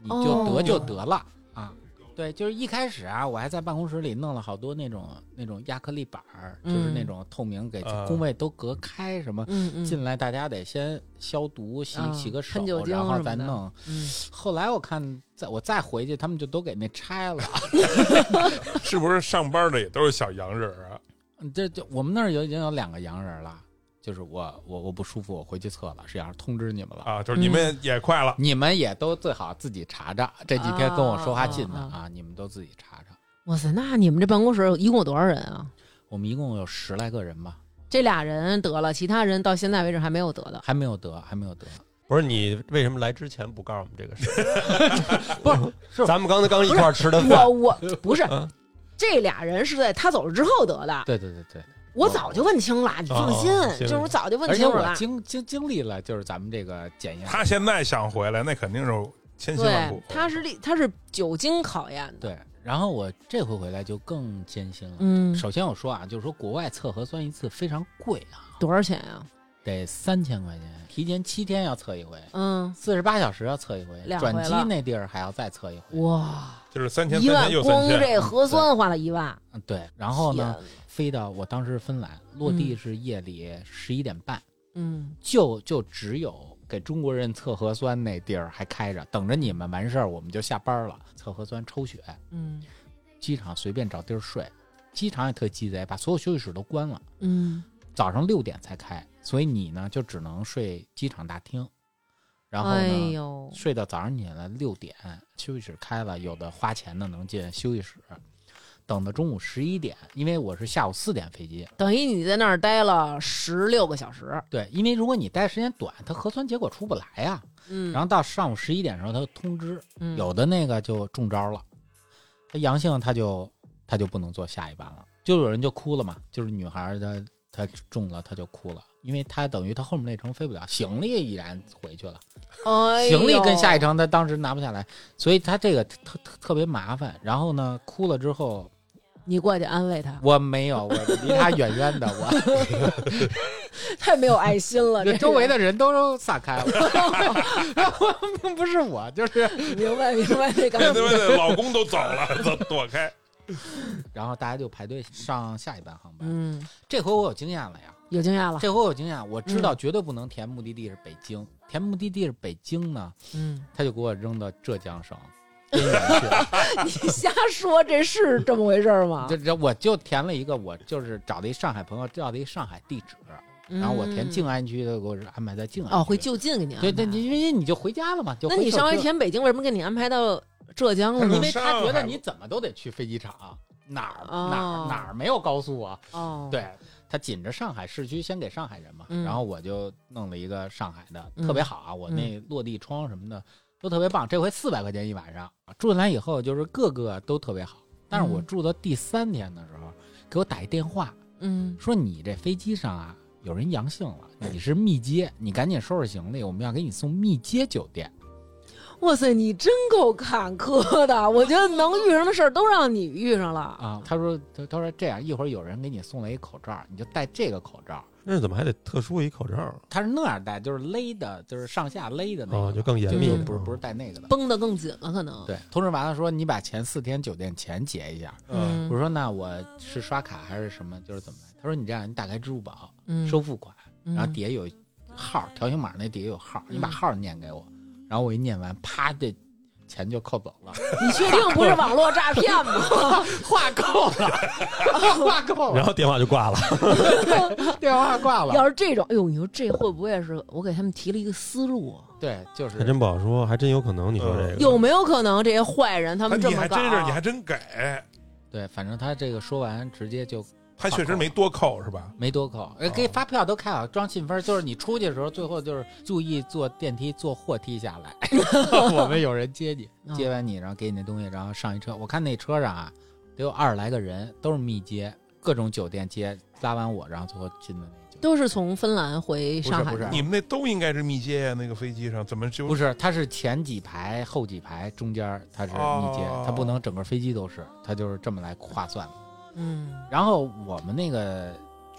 你哦就得就得了、啊。对，就是一开始啊，我还在办公室里弄了好多那种那种亚克力板儿，就是那种透明，给啊工位都隔开，什么、嗯嗯，进来大家得先消毒，洗、啊洗个手喷酒，精然后什么的再弄。嗯后来我看，再我再回去，他们就都给那拆了。是不是上班的也都是小洋人啊？这这我们那儿有已经有两个洋人了，就是我我我不舒服，我回去测了，是要通知你们了。啊，就是你们也快了，你们也都最好自己查查，这几天跟我说话近的啊你们都自己查查。哇塞，那你们这办公室一共有多少人啊？我们一共有十来个人吧，这俩人得了，其他人到现在为止还没有得的。还没有得，还没有得。不是你为什么来之前不告诉我们这个事？不是，是咱们刚才刚一块吃的饭我，我不是嗯，这俩人是在他走了之后得的。对对对对，我早就问清了，你放心就是我早就问而且我清楚了。经经经历了，就是咱们这个检验。他现在想回来，那肯定是千辛万苦。，他是历他是久经考验的。对，然后我这回回来就更艰辛了。嗯，首先我说啊，就是说国外测核酸一次非常贵啊，多少钱呀？得三千块钱，提前七天要测一回，嗯，四十八小时要测一回，转机那地儿还要再测一回。哇，就是三千一万光，这核酸花了一万。嗯，对。然后呢，飞到我当时是芬兰，落地是夜里十一点半，嗯，就就只有给中国人测核酸那地儿还开着，等着你们完事儿我们就下班了，测核酸抽血，嗯机场随便找地儿睡，机场也特鸡贼，把所有休息室都关了，嗯早上六点才开，所以你呢就只能睡机场大厅，然后呢。哎，睡到早上起来六点，休息室开了，有的花钱的能进休息室，等到中午十一点，因为我是下午四点飞机。等于你在那儿待了十六个小时。对，因为如果你待时间短，它核酸结果出不来呀、嗯，然后到上午十一点的时候，他就通知，嗯有的那个就中招了，他阳性他就他就不能坐下一班了，就有人就哭了嘛，就是女孩她她中了，她就哭了，因为他等于他后面那程飞不了，行李依然回去了。哎行李跟下一程他当时拿不下来，所以他这个特特特别麻烦。然后呢，哭了之后，你过去安慰他，我没有，我离他远远的，我 太没有爱心了。这周围的人都散开了，然后并不是我，就是，明白明白这感对对。对，老公都走了，躲躲开。然后大家就排队上下一班航班。嗯，这回我有经验了呀，有经验了。这回我有经验，我知道绝对不能填目的地是北京，填目的地是北京呢，嗯，他就给我扔到浙江省。你瞎说，这是这么回事吗 这？这我就填了一个，我就是找了一上海朋友，要的一上海地址，然后我填嗯静安区的，给我安排在静安区哦，会就近给你安对排。对，因为你就回家了嘛，就那你上回填北京，为什么给你安排到浙江了呢 因？为他觉得你怎么都得去飞机场，哪儿哦哪儿哪儿没有高速啊？哦，对他紧着上海市区，先给上海人嘛，嗯然后我就弄了一个上海的，嗯特别好啊，我那落地窗什么的都特别棒。这回四百块钱一晚上，住进来以后就是各个都特别好。但是我嗯住到第三天的时候，给我打一电话，嗯，说你这飞机上啊有人阳性了，你是密接，你赶紧收拾行李，我们要给你送密接酒店。哇塞，你真够坎坷的！我觉得能遇上的事儿都让你遇上了。啊，他说他他说这样，一会儿有人给你送来一口罩，你就戴这个口罩。那怎么还得特殊一口罩？他是那样戴，就是勒的，就是上下勒的那个，哦就更严密不是不是戴那个的。绷得更紧了，可能。对，通知完了说你把前四天酒店钱结一下。嗯，我说那我是刷卡还是什么？就是怎么来？他说你这样，你打开支付宝嗯，收付款，嗯，然后底下有号，条形码那底下有号，你把嗯号念给我，然后我一念完，啪，这钱就扣走了，你确定不是网络诈骗吗？话够了，话够了，然后电话就挂了。电话挂了。要是这种，哎呦，你说这会不会是我给他们提了一个思路啊？对，就是还真不好说，还真有可能。你说这个有没有可能这些坏人他啊们这么搞？你还真是，你还真给，对，反正他这个说完，直接就他确实没多扣是吧？没多扣，呃，给发票都开好，装信封，就是你出去的时候，最后就是注意坐电梯、坐货梯下来，我们有人接你，嗯接完你，然后给你那东西，然后上一车。我看那车上啊，得有二十来个人，都是密接，各种酒店接，拉完我，然后最后进的那酒店。都是从芬兰回上海不是的。你们那都应该是密接呀，那个飞机上怎么就不是，它是前几排、后几排中间它是密接，哦它不能整个飞机都是，它就是这么来划算的。嗯，然后我们那个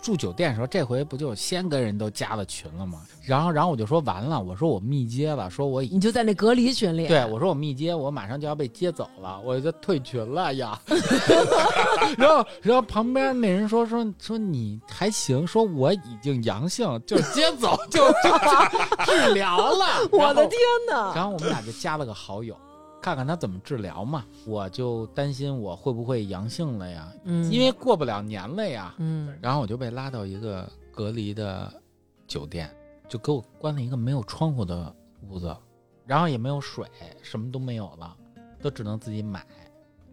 住酒店的时候，这回不就先跟人都加了群了吗？然后，然后我就说完了，我说我密接了，说我已你就在那隔离群里。对我说我密接，我马上就要被接走了，我就退群了呀。然后，然后旁边那人说说说你还行，说我已经阳性，就接走就就治疗了。我的天哪！然后我们俩就加了个好友，看看他怎么治疗嘛。我就担心我会不会阳性了呀，嗯，因为过不了年了呀。嗯然后我就被拉到一个隔离的酒店，就给我关了一个没有窗户的屋子，然后也没有水，什么都没有了，都只能自己买。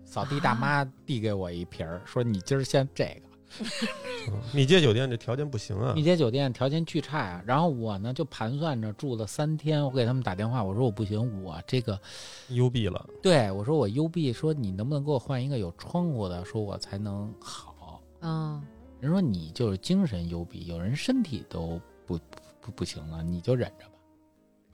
扫地大妈递给我一瓶儿，说你今儿先这个。嗯 密接酒店这条件不行啊密。接酒店条件巨差啊，然后我呢就盘算着住了三天，我给他们打电话，我说我不行，我这个幽闭了，对我说我幽闭，说你能不能给我换一个有窗户的，说我才能好。嗯，人说你就是精神幽闭，有人身体都不不不行了，你就忍着吧。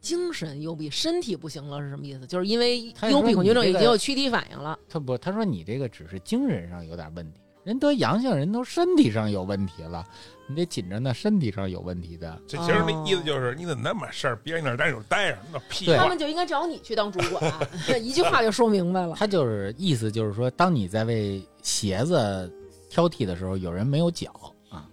精神幽闭，身体不行了是什么意思？就是因为幽闭恐惧症已经有躯体反应了。他不，他说你这个只是精神上有点问题，人得阳性人都身体上有问题了，你得紧着那，身体上有问题的。这其实那意思就是你怎么那么事儿，别人那儿待着待着，那屁他们就应该找你去当主管，一句话就说明白了。他就是意思就是说，当你在为鞋子挑剔的时候，有人没有脚啊，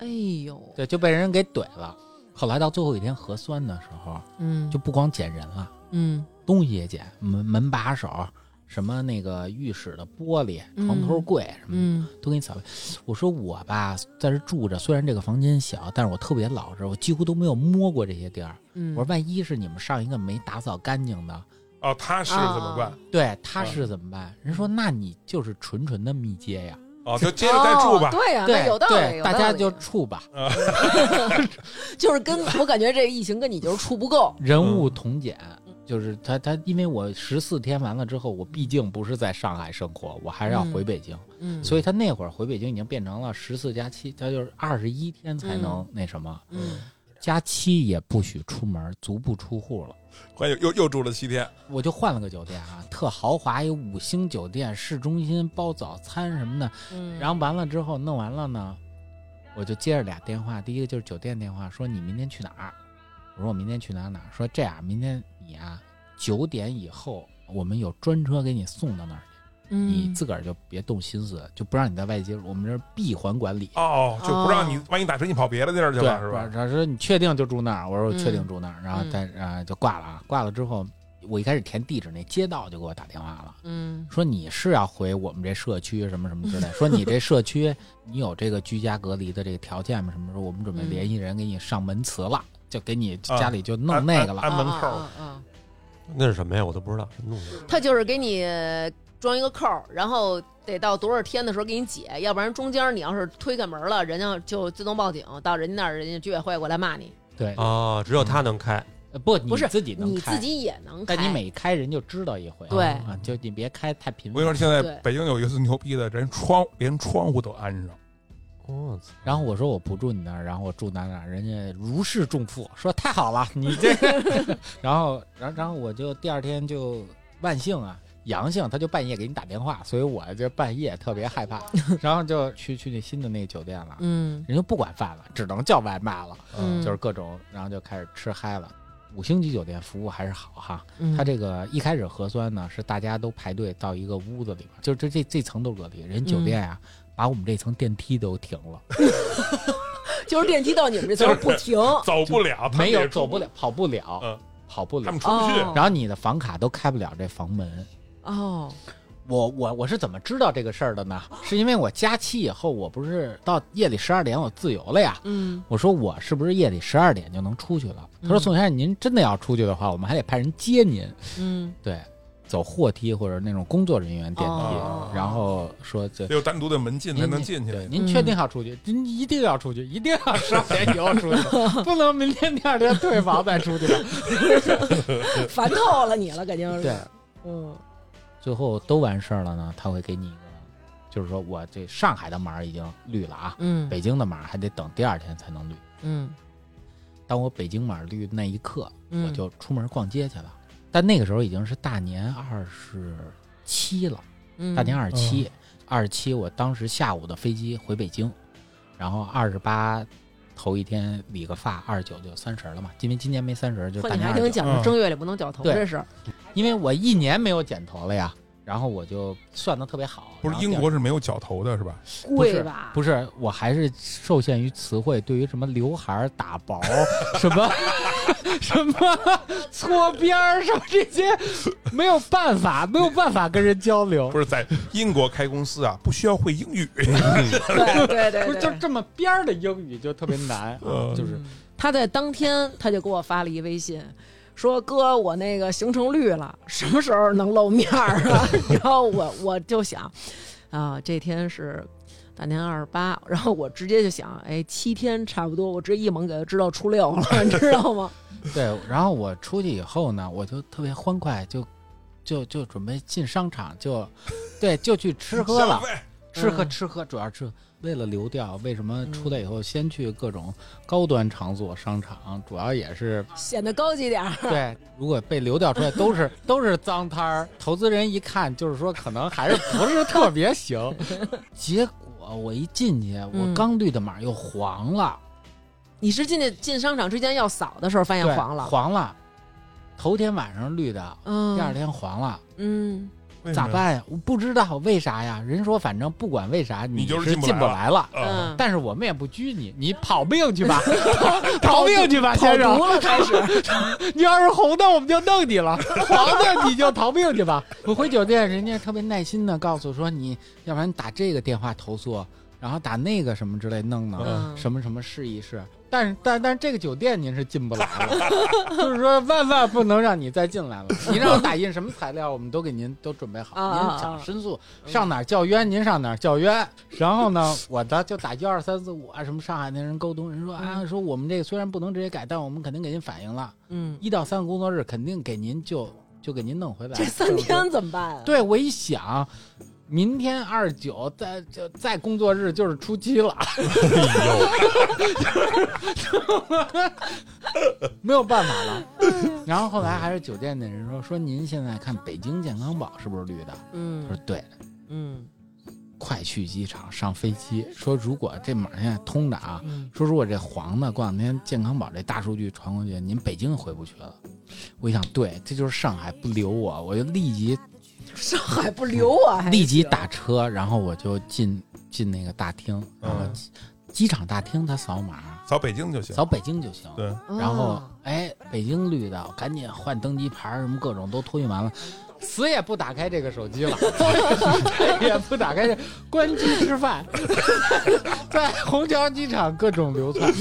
哎呦，对，就被人给怼了。后来到最后一天核酸的时候，嗯，就不光捡人了，嗯东西也捡，门门把手，什么那个浴室的玻璃、床头柜什么的。嗯都给你扫位。我说我吧，在这住着，虽然这个房间小，但是我特别老实，我几乎都没有摸过这些地儿。嗯，我说万一是你们上一个没打扫干净的，哦，他是怎么办？对他是怎么办？人说那你就是纯纯的密接呀，哦，就接着再住吧哦。对呀，那对有道理，对，有道理大家就处吧，就是跟我感觉这个疫情跟你就是处不够。人物同检。就是他，他因为我十四天完了之后，我毕竟不是在上海生活，我还是要回北京，嗯所以他那会儿回北京已经变成了十四加七，他就是二十一天才能那什么。嗯，加七也不许出门，足不出户了。关键又又住了七天，我就换了个酒店啊，特豪华，有五星酒店，市中心包早餐什么的。嗯然后完了之后弄完了呢，我就接着俩电话，第一个就是酒店电话，说你明天去哪儿？我说我明天去哪儿哪儿？说这样，明天你啊九点以后我们有专车给你送到那儿去，你嗯自个儿就别动心思，就不让你在外接触，我们这儿闭环管理。哦，就不让你哦万一打车你跑别的地儿去，了是吧？他说你确定就住那儿？我说我确定嗯住那儿，然后嗯但啊就挂了啊，挂了之后我一开始填地址那街道就给我打电话了，嗯说你是要回我们这社区什么什么之类，说你这社区你有这个居家隔离的这个条件吗？什么时候我们准备嗯联系人给你上门磁了，就给你啊家里就弄那个了。安门口啊啊啊那是什么呀？我都不知道什么东西。他就是给你装一个扣，然后得到多少天的时候给你解，要不然中间你要是推开门了，人家就自动报警，到人家那儿，人家居委会过来骂你。对，哦，只有他能开。呃不，你不是自己能开你自，己也能开，但你每开人就知道一回。对啊，就你别开太频繁。我跟你说，现在北京有一次牛逼的，人窗连窗户都安上。我操！然后我说我不住你那儿，然后我住哪哪，人家如释重负，说太好了，你这，然后，然后，然后我就第二天就万幸啊，阳性，他就半夜给你打电话，所以我这半夜特别害怕，然后就去去那新的那个酒店了，嗯人家不管饭了，只能叫外卖了，嗯就是各种，然后就开始吃嗨了。五星级酒店服务还是好哈，嗯，它这个一开始核酸呢是大家都排队到一个屋子里边，就这这这层都隔离，人酒店呀、把我们这层电梯都停了。就是电梯到你们这层不停，走不了，没有走不了，跑不了，嗯跑不了他们。出不去。哦然后你的房卡都开不了这房门。哦，我我我是怎么知道这个事儿的呢？是因为我假期以后，我不是到夜里十二点我自由了呀。嗯我说我是不是夜里十二点就能出去了？他说嗯宋先生，您真的要出去的话，我们还得派人接您。嗯，对，走货梯或者那种工作人员电梯，哦然后说这得有单独的门禁才能进去。对，您确定要出去？您一定要出去，一定要十二点以后出去，不能明天第二天退房再出去的。烦透了你了，肯定是。对，嗯最后都完事儿了呢，他会给你一个，就是说我这上海的码已经绿了啊，嗯北京的码还得等第二天才能绿。嗯当我北京码绿的那一刻，嗯，我就出门逛街去了。但那个时候已经是大年二十七了，嗯大年二十七，二十七我当时下午的飞机回北京，然后二十八头一天理个发，二十九就三十了嘛，因为今年没三十，就大年二十九。你还挺讲究，嗯正月里不能掉头对这事儿。因为我一年没有剪头了呀，然后我就算的特别好。不是英国是没有绞头的，是吧？贵吧？不是，我还是受限于词汇，对于什么刘海儿打薄，什么 什么搓边儿，什么这些，没有办法，没有办法跟人交流不。是在英国开公司啊，不需要会英语。对对对不就这么边儿的英语就特别难，嗯就是嗯他在当天他就给我发了一微信，说哥，我那个行程绿了，什么时候能露面儿啊？然后我我就想，啊，这天是大年二十八，然后我直接就想，哎，七天差不多，我直接一猛给他知道初六了，你知道吗？对。然后我出去以后呢，我就特别欢快，就就就准备进商场，就对，就去吃喝了吃喝嗯吃喝，主要是为了流调。为什么出来以后先去各种高端场所、商场？主要也是显得高级点儿。对，如果被流调出来，都是 都是脏摊儿，投资人一看就是说，可能还是不是特别行。结果我一进去，我嗯刚绿的码又黄了，你是进去进商场之前要扫的时候发现黄了，黄了。头天晚上绿的，嗯，第二天黄了，嗯，咋办呀？我不知道为啥呀。人说反正不管为啥，你就是是进进不来了。但是我们也不拘你，你跑命去吧，逃命去吧，先生。了开始，你要是红的，我们就弄你了；黄的，你就逃命去吧。我回酒店，人家特别耐心的告诉说，你要不然打这个电话投诉，然后打那个什么之类弄弄，嗯什么什么试一试。但是但但是这个酒店您是进不来了，就是说万万不能让你再进来了。您让我打印什么材料，我们都给您都准备好。您想啊申诉，上哪儿叫冤您上哪儿叫冤。然后呢，我的就打幺二三四五啊，什么上海那人沟通，人说啊，说我们这个虽然不能直接改，但我们肯定给您反映了。嗯，一到三个工作日肯定给您就就给您弄回来。这三天怎么办啊？对我一想，明天二十九再就再工作日就是初七了，没有办法了。然后后来还是酒店的人说说您现在看北京健康宝是不是绿的？嗯他说对，嗯快去机场上飞机。说如果这码现在通的啊，嗯说如果这黄的过两天健康宝这大数据传过去，您北京回不去了。我一想，对，这就是上海不留我，我就立即 上海不留我，还立即打车，然后我就进进那个大厅，然后嗯机场大厅他扫码，扫北京就行。扫北京就行。对，然后哦。哎，北京绿的，赶紧换登机牌，什么各种都托运完了，死也不打开这个手机了，也不打开这，关机吃饭，在虹桥机场各种流窜。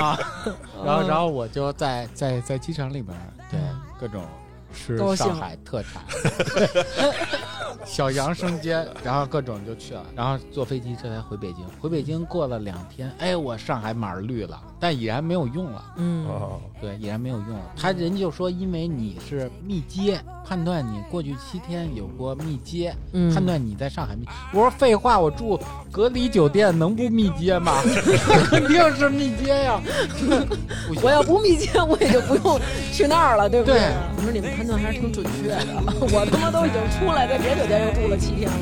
啊，然后然后我就在在在机场里边，对嗯。各种吃高兴上海特产，小杨生煎，然后各种就去了，然后坐飞机这才回北京，回北京过了两天，哎，我上海码儿绿了，但已然没有用了。嗯哦，对，已然没有用了。他人就说，因为你是密接，判断你过去七天有过密接，嗯判断你在上海密。我说废话，我住隔离酒店能不密接吗？肯定是密接呀。我要不密接，我也就不用去那儿了，对不对我说你们判断还是挺准确的，我他妈都已经出来，在别酒店又住了七天了。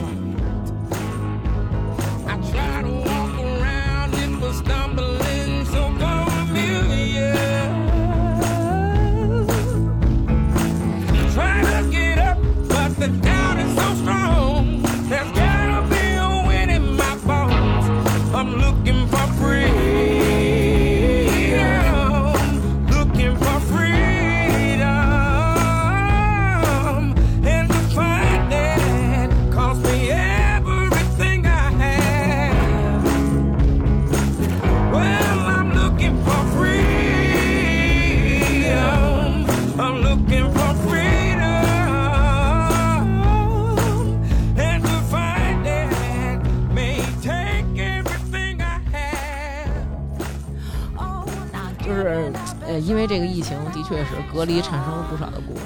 确是隔离产生了不少的故事。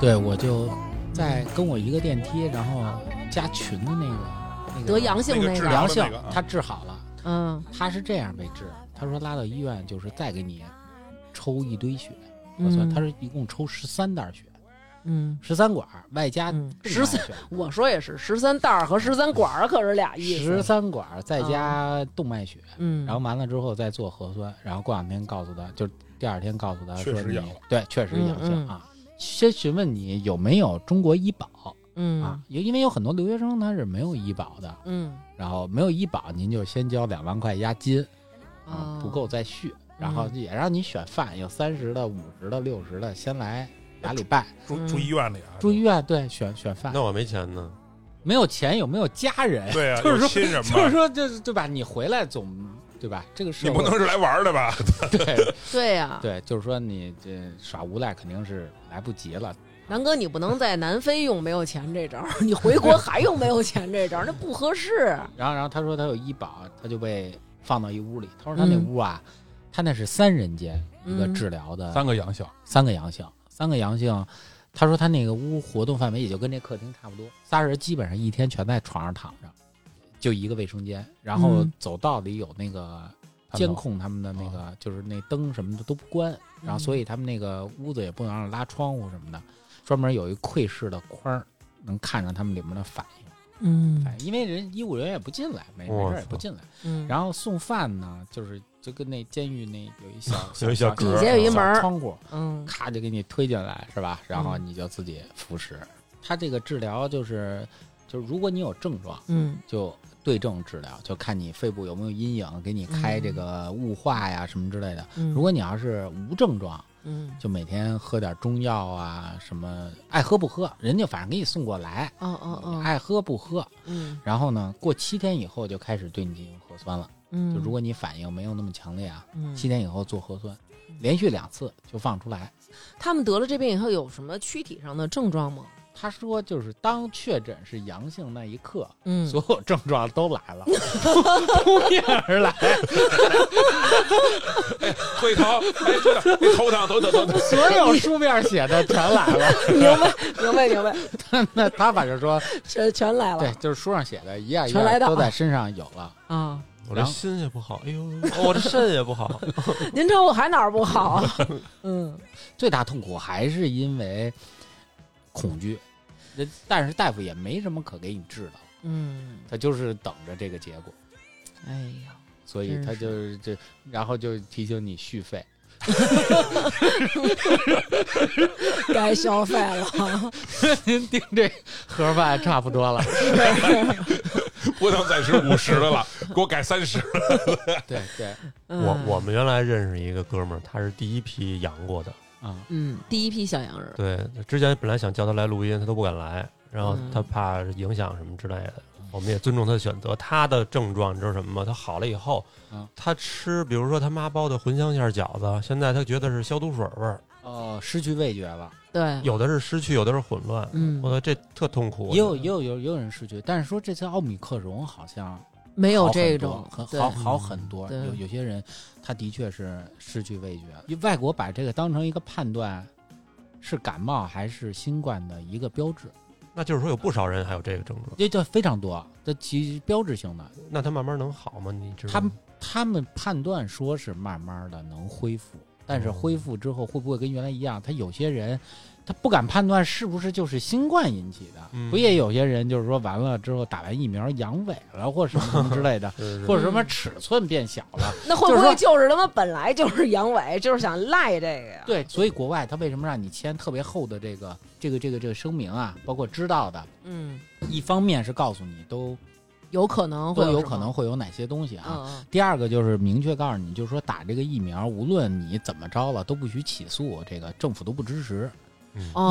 对，我就在跟我一个电梯，然后加群的那个那个得阳性那个阳性那个啊，他治好了。嗯他是这样被治，他说拉到医院就是再给你抽一堆血核酸，嗯他是一共抽十三袋血，嗯，十三管儿外加嗯动13脉血，我说也是，十三袋儿和十三管儿可是俩意思十。三管儿再加动脉血，嗯，然后完了之后再做核酸，然后过两天告诉他，就第二天告诉他说你确实阳了对，确实阳性啊。先询问你有没有中国医保嗯啊？因因为有很多留学生他是没有医保的，嗯然后没有医保，您就先交两万块押金，哦啊，不够再续，然后也让你选饭，有三十的、五十的、六十的，先来俩礼拜。住嗯住医院里啊，住医院对选选饭，那我没钱呢。没有钱有没有家人？对啊，就是说亲人嘛，就是说就是对吧？你回来总对吧？这个是你不能是来玩的吧？对 对呀，对，就是说你这耍无赖肯定是来不及了。南哥，你不能在南非用没有钱这招，你回国还用没有钱这招，那不合适。然后然后他说他有医保，他就被放到一屋里。他说他那嗯屋啊，他那是三人间一个嗯治疗的三个阳性，三个阳性，三个阳性。他说他那个屋活动范围也就跟这客厅差不多，仨人基本上一天全在床上躺着，就一个卫生间，然后嗯。走道里有那个监控他们的那个，就是那灯什么的都不关，然后所以他们那个屋子也不能让拉窗户什么的，专门有一窥视的框，能看着他们里面的反应。嗯。哎，因为人医务人员也不进来，没没事也不进来。嗯，然后送饭呢，就是就跟那监狱那有一小 有一小格儿底下有一门窗户，嗯。咔就给你推进来，是吧？然后嗯。你就自己服食。他这个治疗就是，就是如果你有症状，嗯。就对症治疗，就看你肺部有没有阴影，给你开这个雾化呀什么之类的。嗯，如果你要是无症状，嗯就每天喝点中药啊，什么爱喝不喝，人家反正给你送过来，哦哦哦，爱喝不喝。嗯然后呢，过七天以后就开始对你进行核酸了。嗯，就如果你反应没有那么强烈啊，嗯七天以后做核酸，连续两次就放出来。他们得了这病以后有什么躯体上的症状吗？他说，就是当确诊是阳性那一刻，嗯所有症状都来了，扑面而来。会疼，哎，真的，哎头疼，头疼，头疼。所有书面写的全来了。明白明白明白，那他反正说，全全来了对，就是书上写的一样一全来到样都在身上有了。啊！我这心也不好，哎呦，哦我这肾也不好。您瞅我还哪儿不好啊？嗯最大痛苦还是因为恐惧，人但是大夫也没什么可给你治的，嗯，他就是等着这个结果。哎呀，所以他就是这，然后就提醒你续费。该消费了。您订这盒饭差不多了。不能再吃五十的了，给我改三十。对对，我嗯我们原来认识一个哥们儿，他是第一批养过的。啊，嗯，第一批小洋人，对，之前本来想叫他来录音，他都不敢来，然后嗯他怕影响什么之类的。我们也尊重他的选择。他的症状你知道什么吗？他好了以后嗯，他吃，比如说他妈包的茴香馅儿饺子，现在他觉得是消毒水味儿，哦，失去味觉了，对，有的是失去，有的是混乱。嗯我，说这特痛苦。也有也有有也有人失去，但是说这次奥米克戎好像没有这种很好好很多，对有有些人他的确是失去味觉，外国把这个当成一个判断是感冒还是新冠的一个标志，那就是说有不少人还有这个症状，这这非常多，这其实标志性的，那他慢慢能好吗？你知道？他们他们判断说是慢慢的能恢复，但是哦恢复之后会不会跟原来一样？他有些人他不敢判断是不是就是新冠引起的，嗯不也有些人就是说完了之后打完疫苗阳痿了或什么什么之类的，是是或者什么尺寸变小了。那会不会就是他妈本来就是阳痿，就是想赖这个呀？对，所以国外他为什么让你签特别厚的这个这个这个这个声明啊？包括知道的，嗯，一方面是告诉你都有可能会都有可能会有哪些东西啊。嗯嗯第二个就是明确告诉你，就是说打这个疫苗，无论你怎么着了，都不许起诉，这个政府都不支持，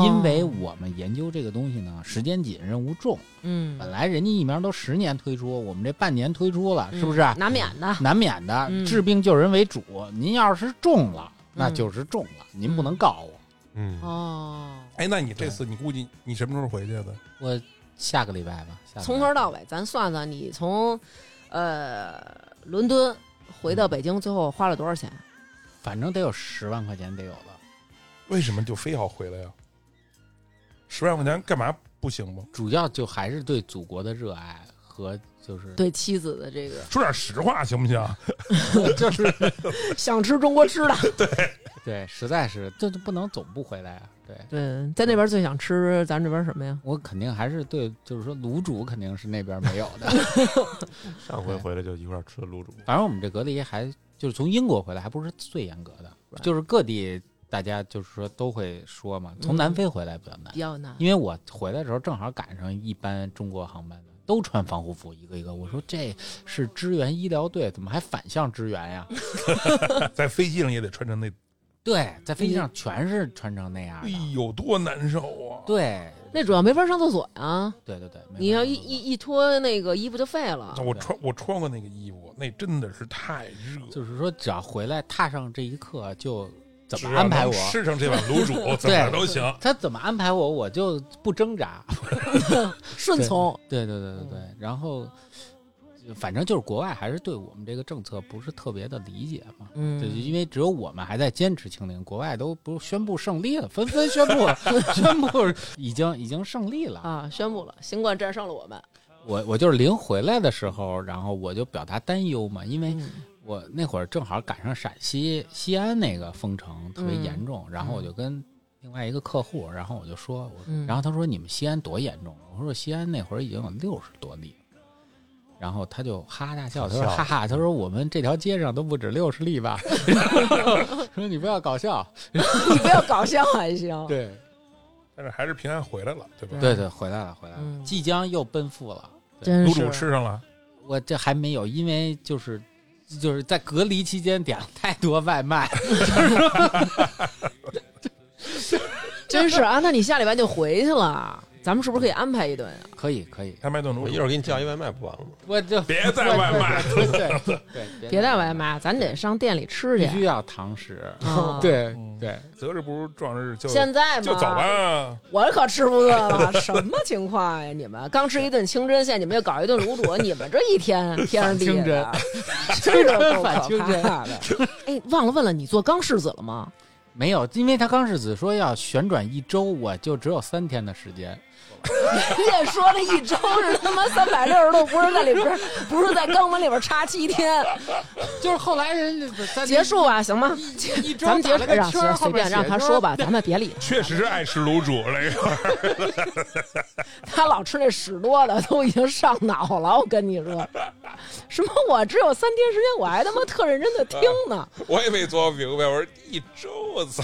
因为我们研究这个东西呢，时间紧，任务重。嗯，本来人家疫苗都十年推出，我们这半年推出了，是不是？嗯难免的？难免的，嗯治病救人为主。您要是中了，那嗯就是中了，您不能告我。嗯，哦，哎，那你这次你估计你什么时候回去的？我下个礼拜吧，下个礼拜从头到尾，咱算算，你从呃伦敦回到北京，最后花了多少钱？反正得有十万块钱得有了。为什么就非要回来呀？十万块钱干嘛不行吗？主要就还是对祖国的热爱和就是对妻子的这个说点实话行不行？就是 想吃中国吃的，对，实在是这就不能总不回来啊。对对，在那边最想吃咱这边什么呀？我肯定还是对，就是说卤煮肯定是那边没有的。上回回来就一块儿吃的卤煮。反正我们这隔离还就是从英国回来，还不是最严格的，就是各地大家就是说都会说嘛。从南非回来比较难比，较难。因为我回来的时候正好赶上一班中国航班的。都穿防护服，一个一个。我说这是支援医疗队，怎么还反向支援呀？在飞机上也得穿成那，对，在飞机上全是穿成那样哎的。呦，多难受啊！对，那主要没法上厕所呀，对对对，没你要一一一脱那个衣服就废了。我穿我穿过那个衣服，那真的是太热。就是说，只要回来踏上这一刻，就怎么安排我能，吃上这碗卤煮，怎么都行。他怎么安排我，我就不挣扎。顺从，对对对对对，然后反正就是国外还是对我们这个政策不是特别的理解嘛。嗯对，因为只有我们还在坚持清零，国外都不宣布胜利了，纷纷宣布宣布已经已经胜利了。啊，宣布了新冠战胜了我们。我我就是临回来的时候，然后我就表达担忧嘛，因为嗯我那会儿正好赶上陕西西安那个封城特别严重，然后我就跟另外一个客户，然后我就说，我嗯然后他说你们西安多严重？我说西安那会儿已经有六十多例。然后他就哈哈大笑，他说：“哈哈，他说我们这条街上都不止六十例吧？说你不要搞笑。你不要搞笑还行。对但是还是平安回来了，对吧？对对，回来了，回来了，嗯即将又奔赴了。真是卤煮吃上了，我这还没有，因为就是就是在隔离期间点了太多外卖，真是啊，那你下礼拜就回去了，咱们是不是可以安排一顿啊？可以可以，安排一顿卤煮我一会，儿给你叫一外卖不完了吗？我就别带外卖。对对对对，别带外卖，咱得上店里吃去。必须要堂食。啊对嗯对，择日不如撞日，就现在嘛，就走吧。我可吃不饿了，什么情况呀？你们刚吃一顿清真，现在你们又搞一顿卤煮，你们这一天天上地下的，真反清真怕的。哎，忘了问了，你做钢柿子了吗？没有，因为他刚柿子说要旋转一周，我就只有三天的时间。人家说了一周是他妈三百六十度，不是在里边，不是在肛门里边插七天。就是后来人家在结束吧，行吗？一周咱们结束，让随便让他说吧，咱们别理他。确实是爱吃卤煮那个，他老吃那屎多的，都已经上脑了。我跟你说，什么我只有三天时间，我还他妈特认真的听呢。我也没琢磨明白。我说一周，我操，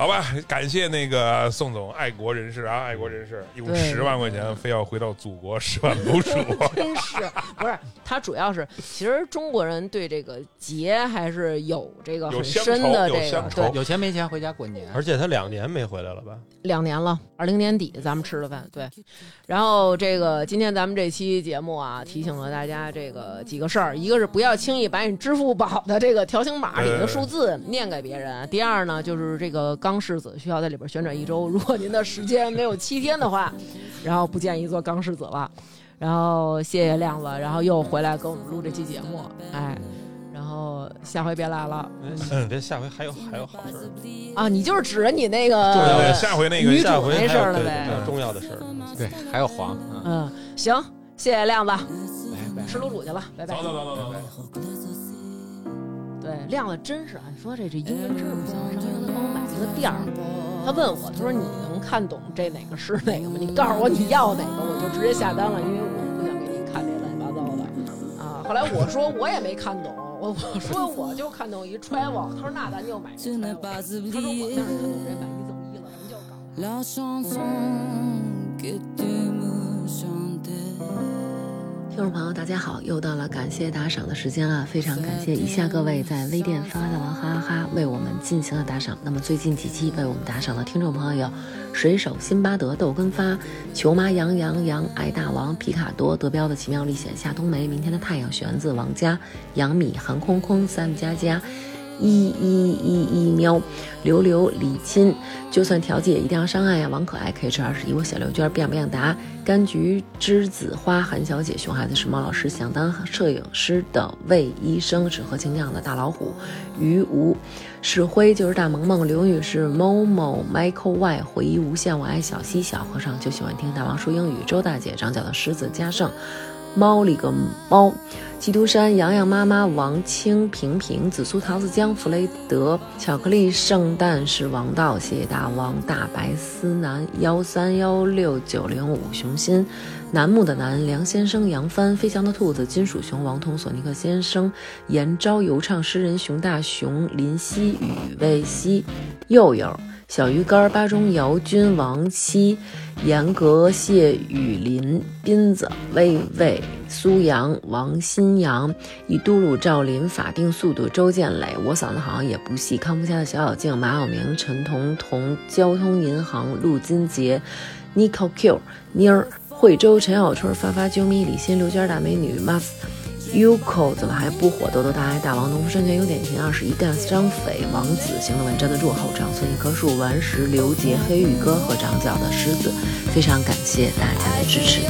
好吧，感谢那个宋总，爱国人士啊，爱国人士，用对十万块钱非要回到祖国十万楼数，真是不是？他主要是，其实中国人对这个节还是有这个很深的这个对有钱没钱回家过年。而且他两年没回来了吧？两年了，二零年底咱们吃的饭，对。然后这个今天咱们这期节目啊，提醒了大家这个几个事儿，一个是不要轻易把你支付宝的这个条形码里的数字念给别人；第二呢，就是这个钢柿子需要在里边旋转一周，如果您的时间没有七天的话，然后不建议做钢柿子了。然后谢谢亮子，然后又回来跟我们录这期节目，哎。然后下回别来了嗯，别下回还有还有好事，啊！你就是指着你那个重要的对下回那个下回还没事儿了呗重要的事儿。对，还有黄，嗯，嗯，行，谢谢亮子，拜拜。吃卤煮去了，拜拜走走走走。对，亮子真是，你说这这英文真是不行。上回他帮我买了个垫儿，他问我，他说你能看懂这哪个是哪个吗？你告诉我你要哪个，我就直接下单了，因为我不想给你看这乱七八糟的啊。后来我说我也没看懂，我我说我就看懂一 travel，他说那咱就买这 travel，他说我那是看懂这买一赠一了，什么叫搞？La chanson que tu me chantais. 听众朋友，大家好，又到了感谢打赏的时间了，非常感谢以下各位在微店发大王哈哈哈为我们进行了打赏。那么最近几期为我们打赏的听众朋友有水手、辛巴德、豆根发、球妈、杨洋洋、爱大王、皮卡多、德彪的奇妙历险、夏冬梅、明天的太阳、玄子、王佳、杨米、韩空空、Sam 佳佳。一一一一喵，刘刘李亲，就算调剂也一定要上岸呀！王可爱 K 吃二十一，我小刘娟，变不变答，柑橘栀子花，韩小姐，熊孩子，是猫老师，想当摄影师的魏医生，只喝精酿的大老虎，于无，是灰就是大萌萌，刘女士，某某 Michael Y，回忆无限，我爱小溪，小和尚就喜欢听大王说英语，周大姐，长脚的狮子，嘉盛，猫里个猫。基督山、洋洋妈妈、王清平平、紫苏桃子江、弗雷德、巧克力圣诞是王道，谢谢大王、大白思南、幺三幺六九零五、熊心、楠木的楠、梁先生、杨帆、飞翔的兔子、金属熊、王彤、索尼克先生、严昭、游唱诗人、熊大熊、林夕、雨未夕、佑佑。小鱼干、巴中姚军、王七、严格、谢雨林、斌子、魏魏、苏阳、王新阳、一嘟噜、赵林、法定速度、周建磊，我嗓子好像也不细。康复家的小小静、马晓明、陈彤彤、交通银行、陆金杰、Nico Q、妮儿、惠州、陈小春、发发啾咪、李欣、刘娟、大美女、Mas。Uco 怎么还不火？豆豆大爱大王农夫山泉有点甜，二十一干张斐王子行得稳站得住后长村一棵树顽石刘杰黑羽哥和长角的狮子，非常感谢大家的支持。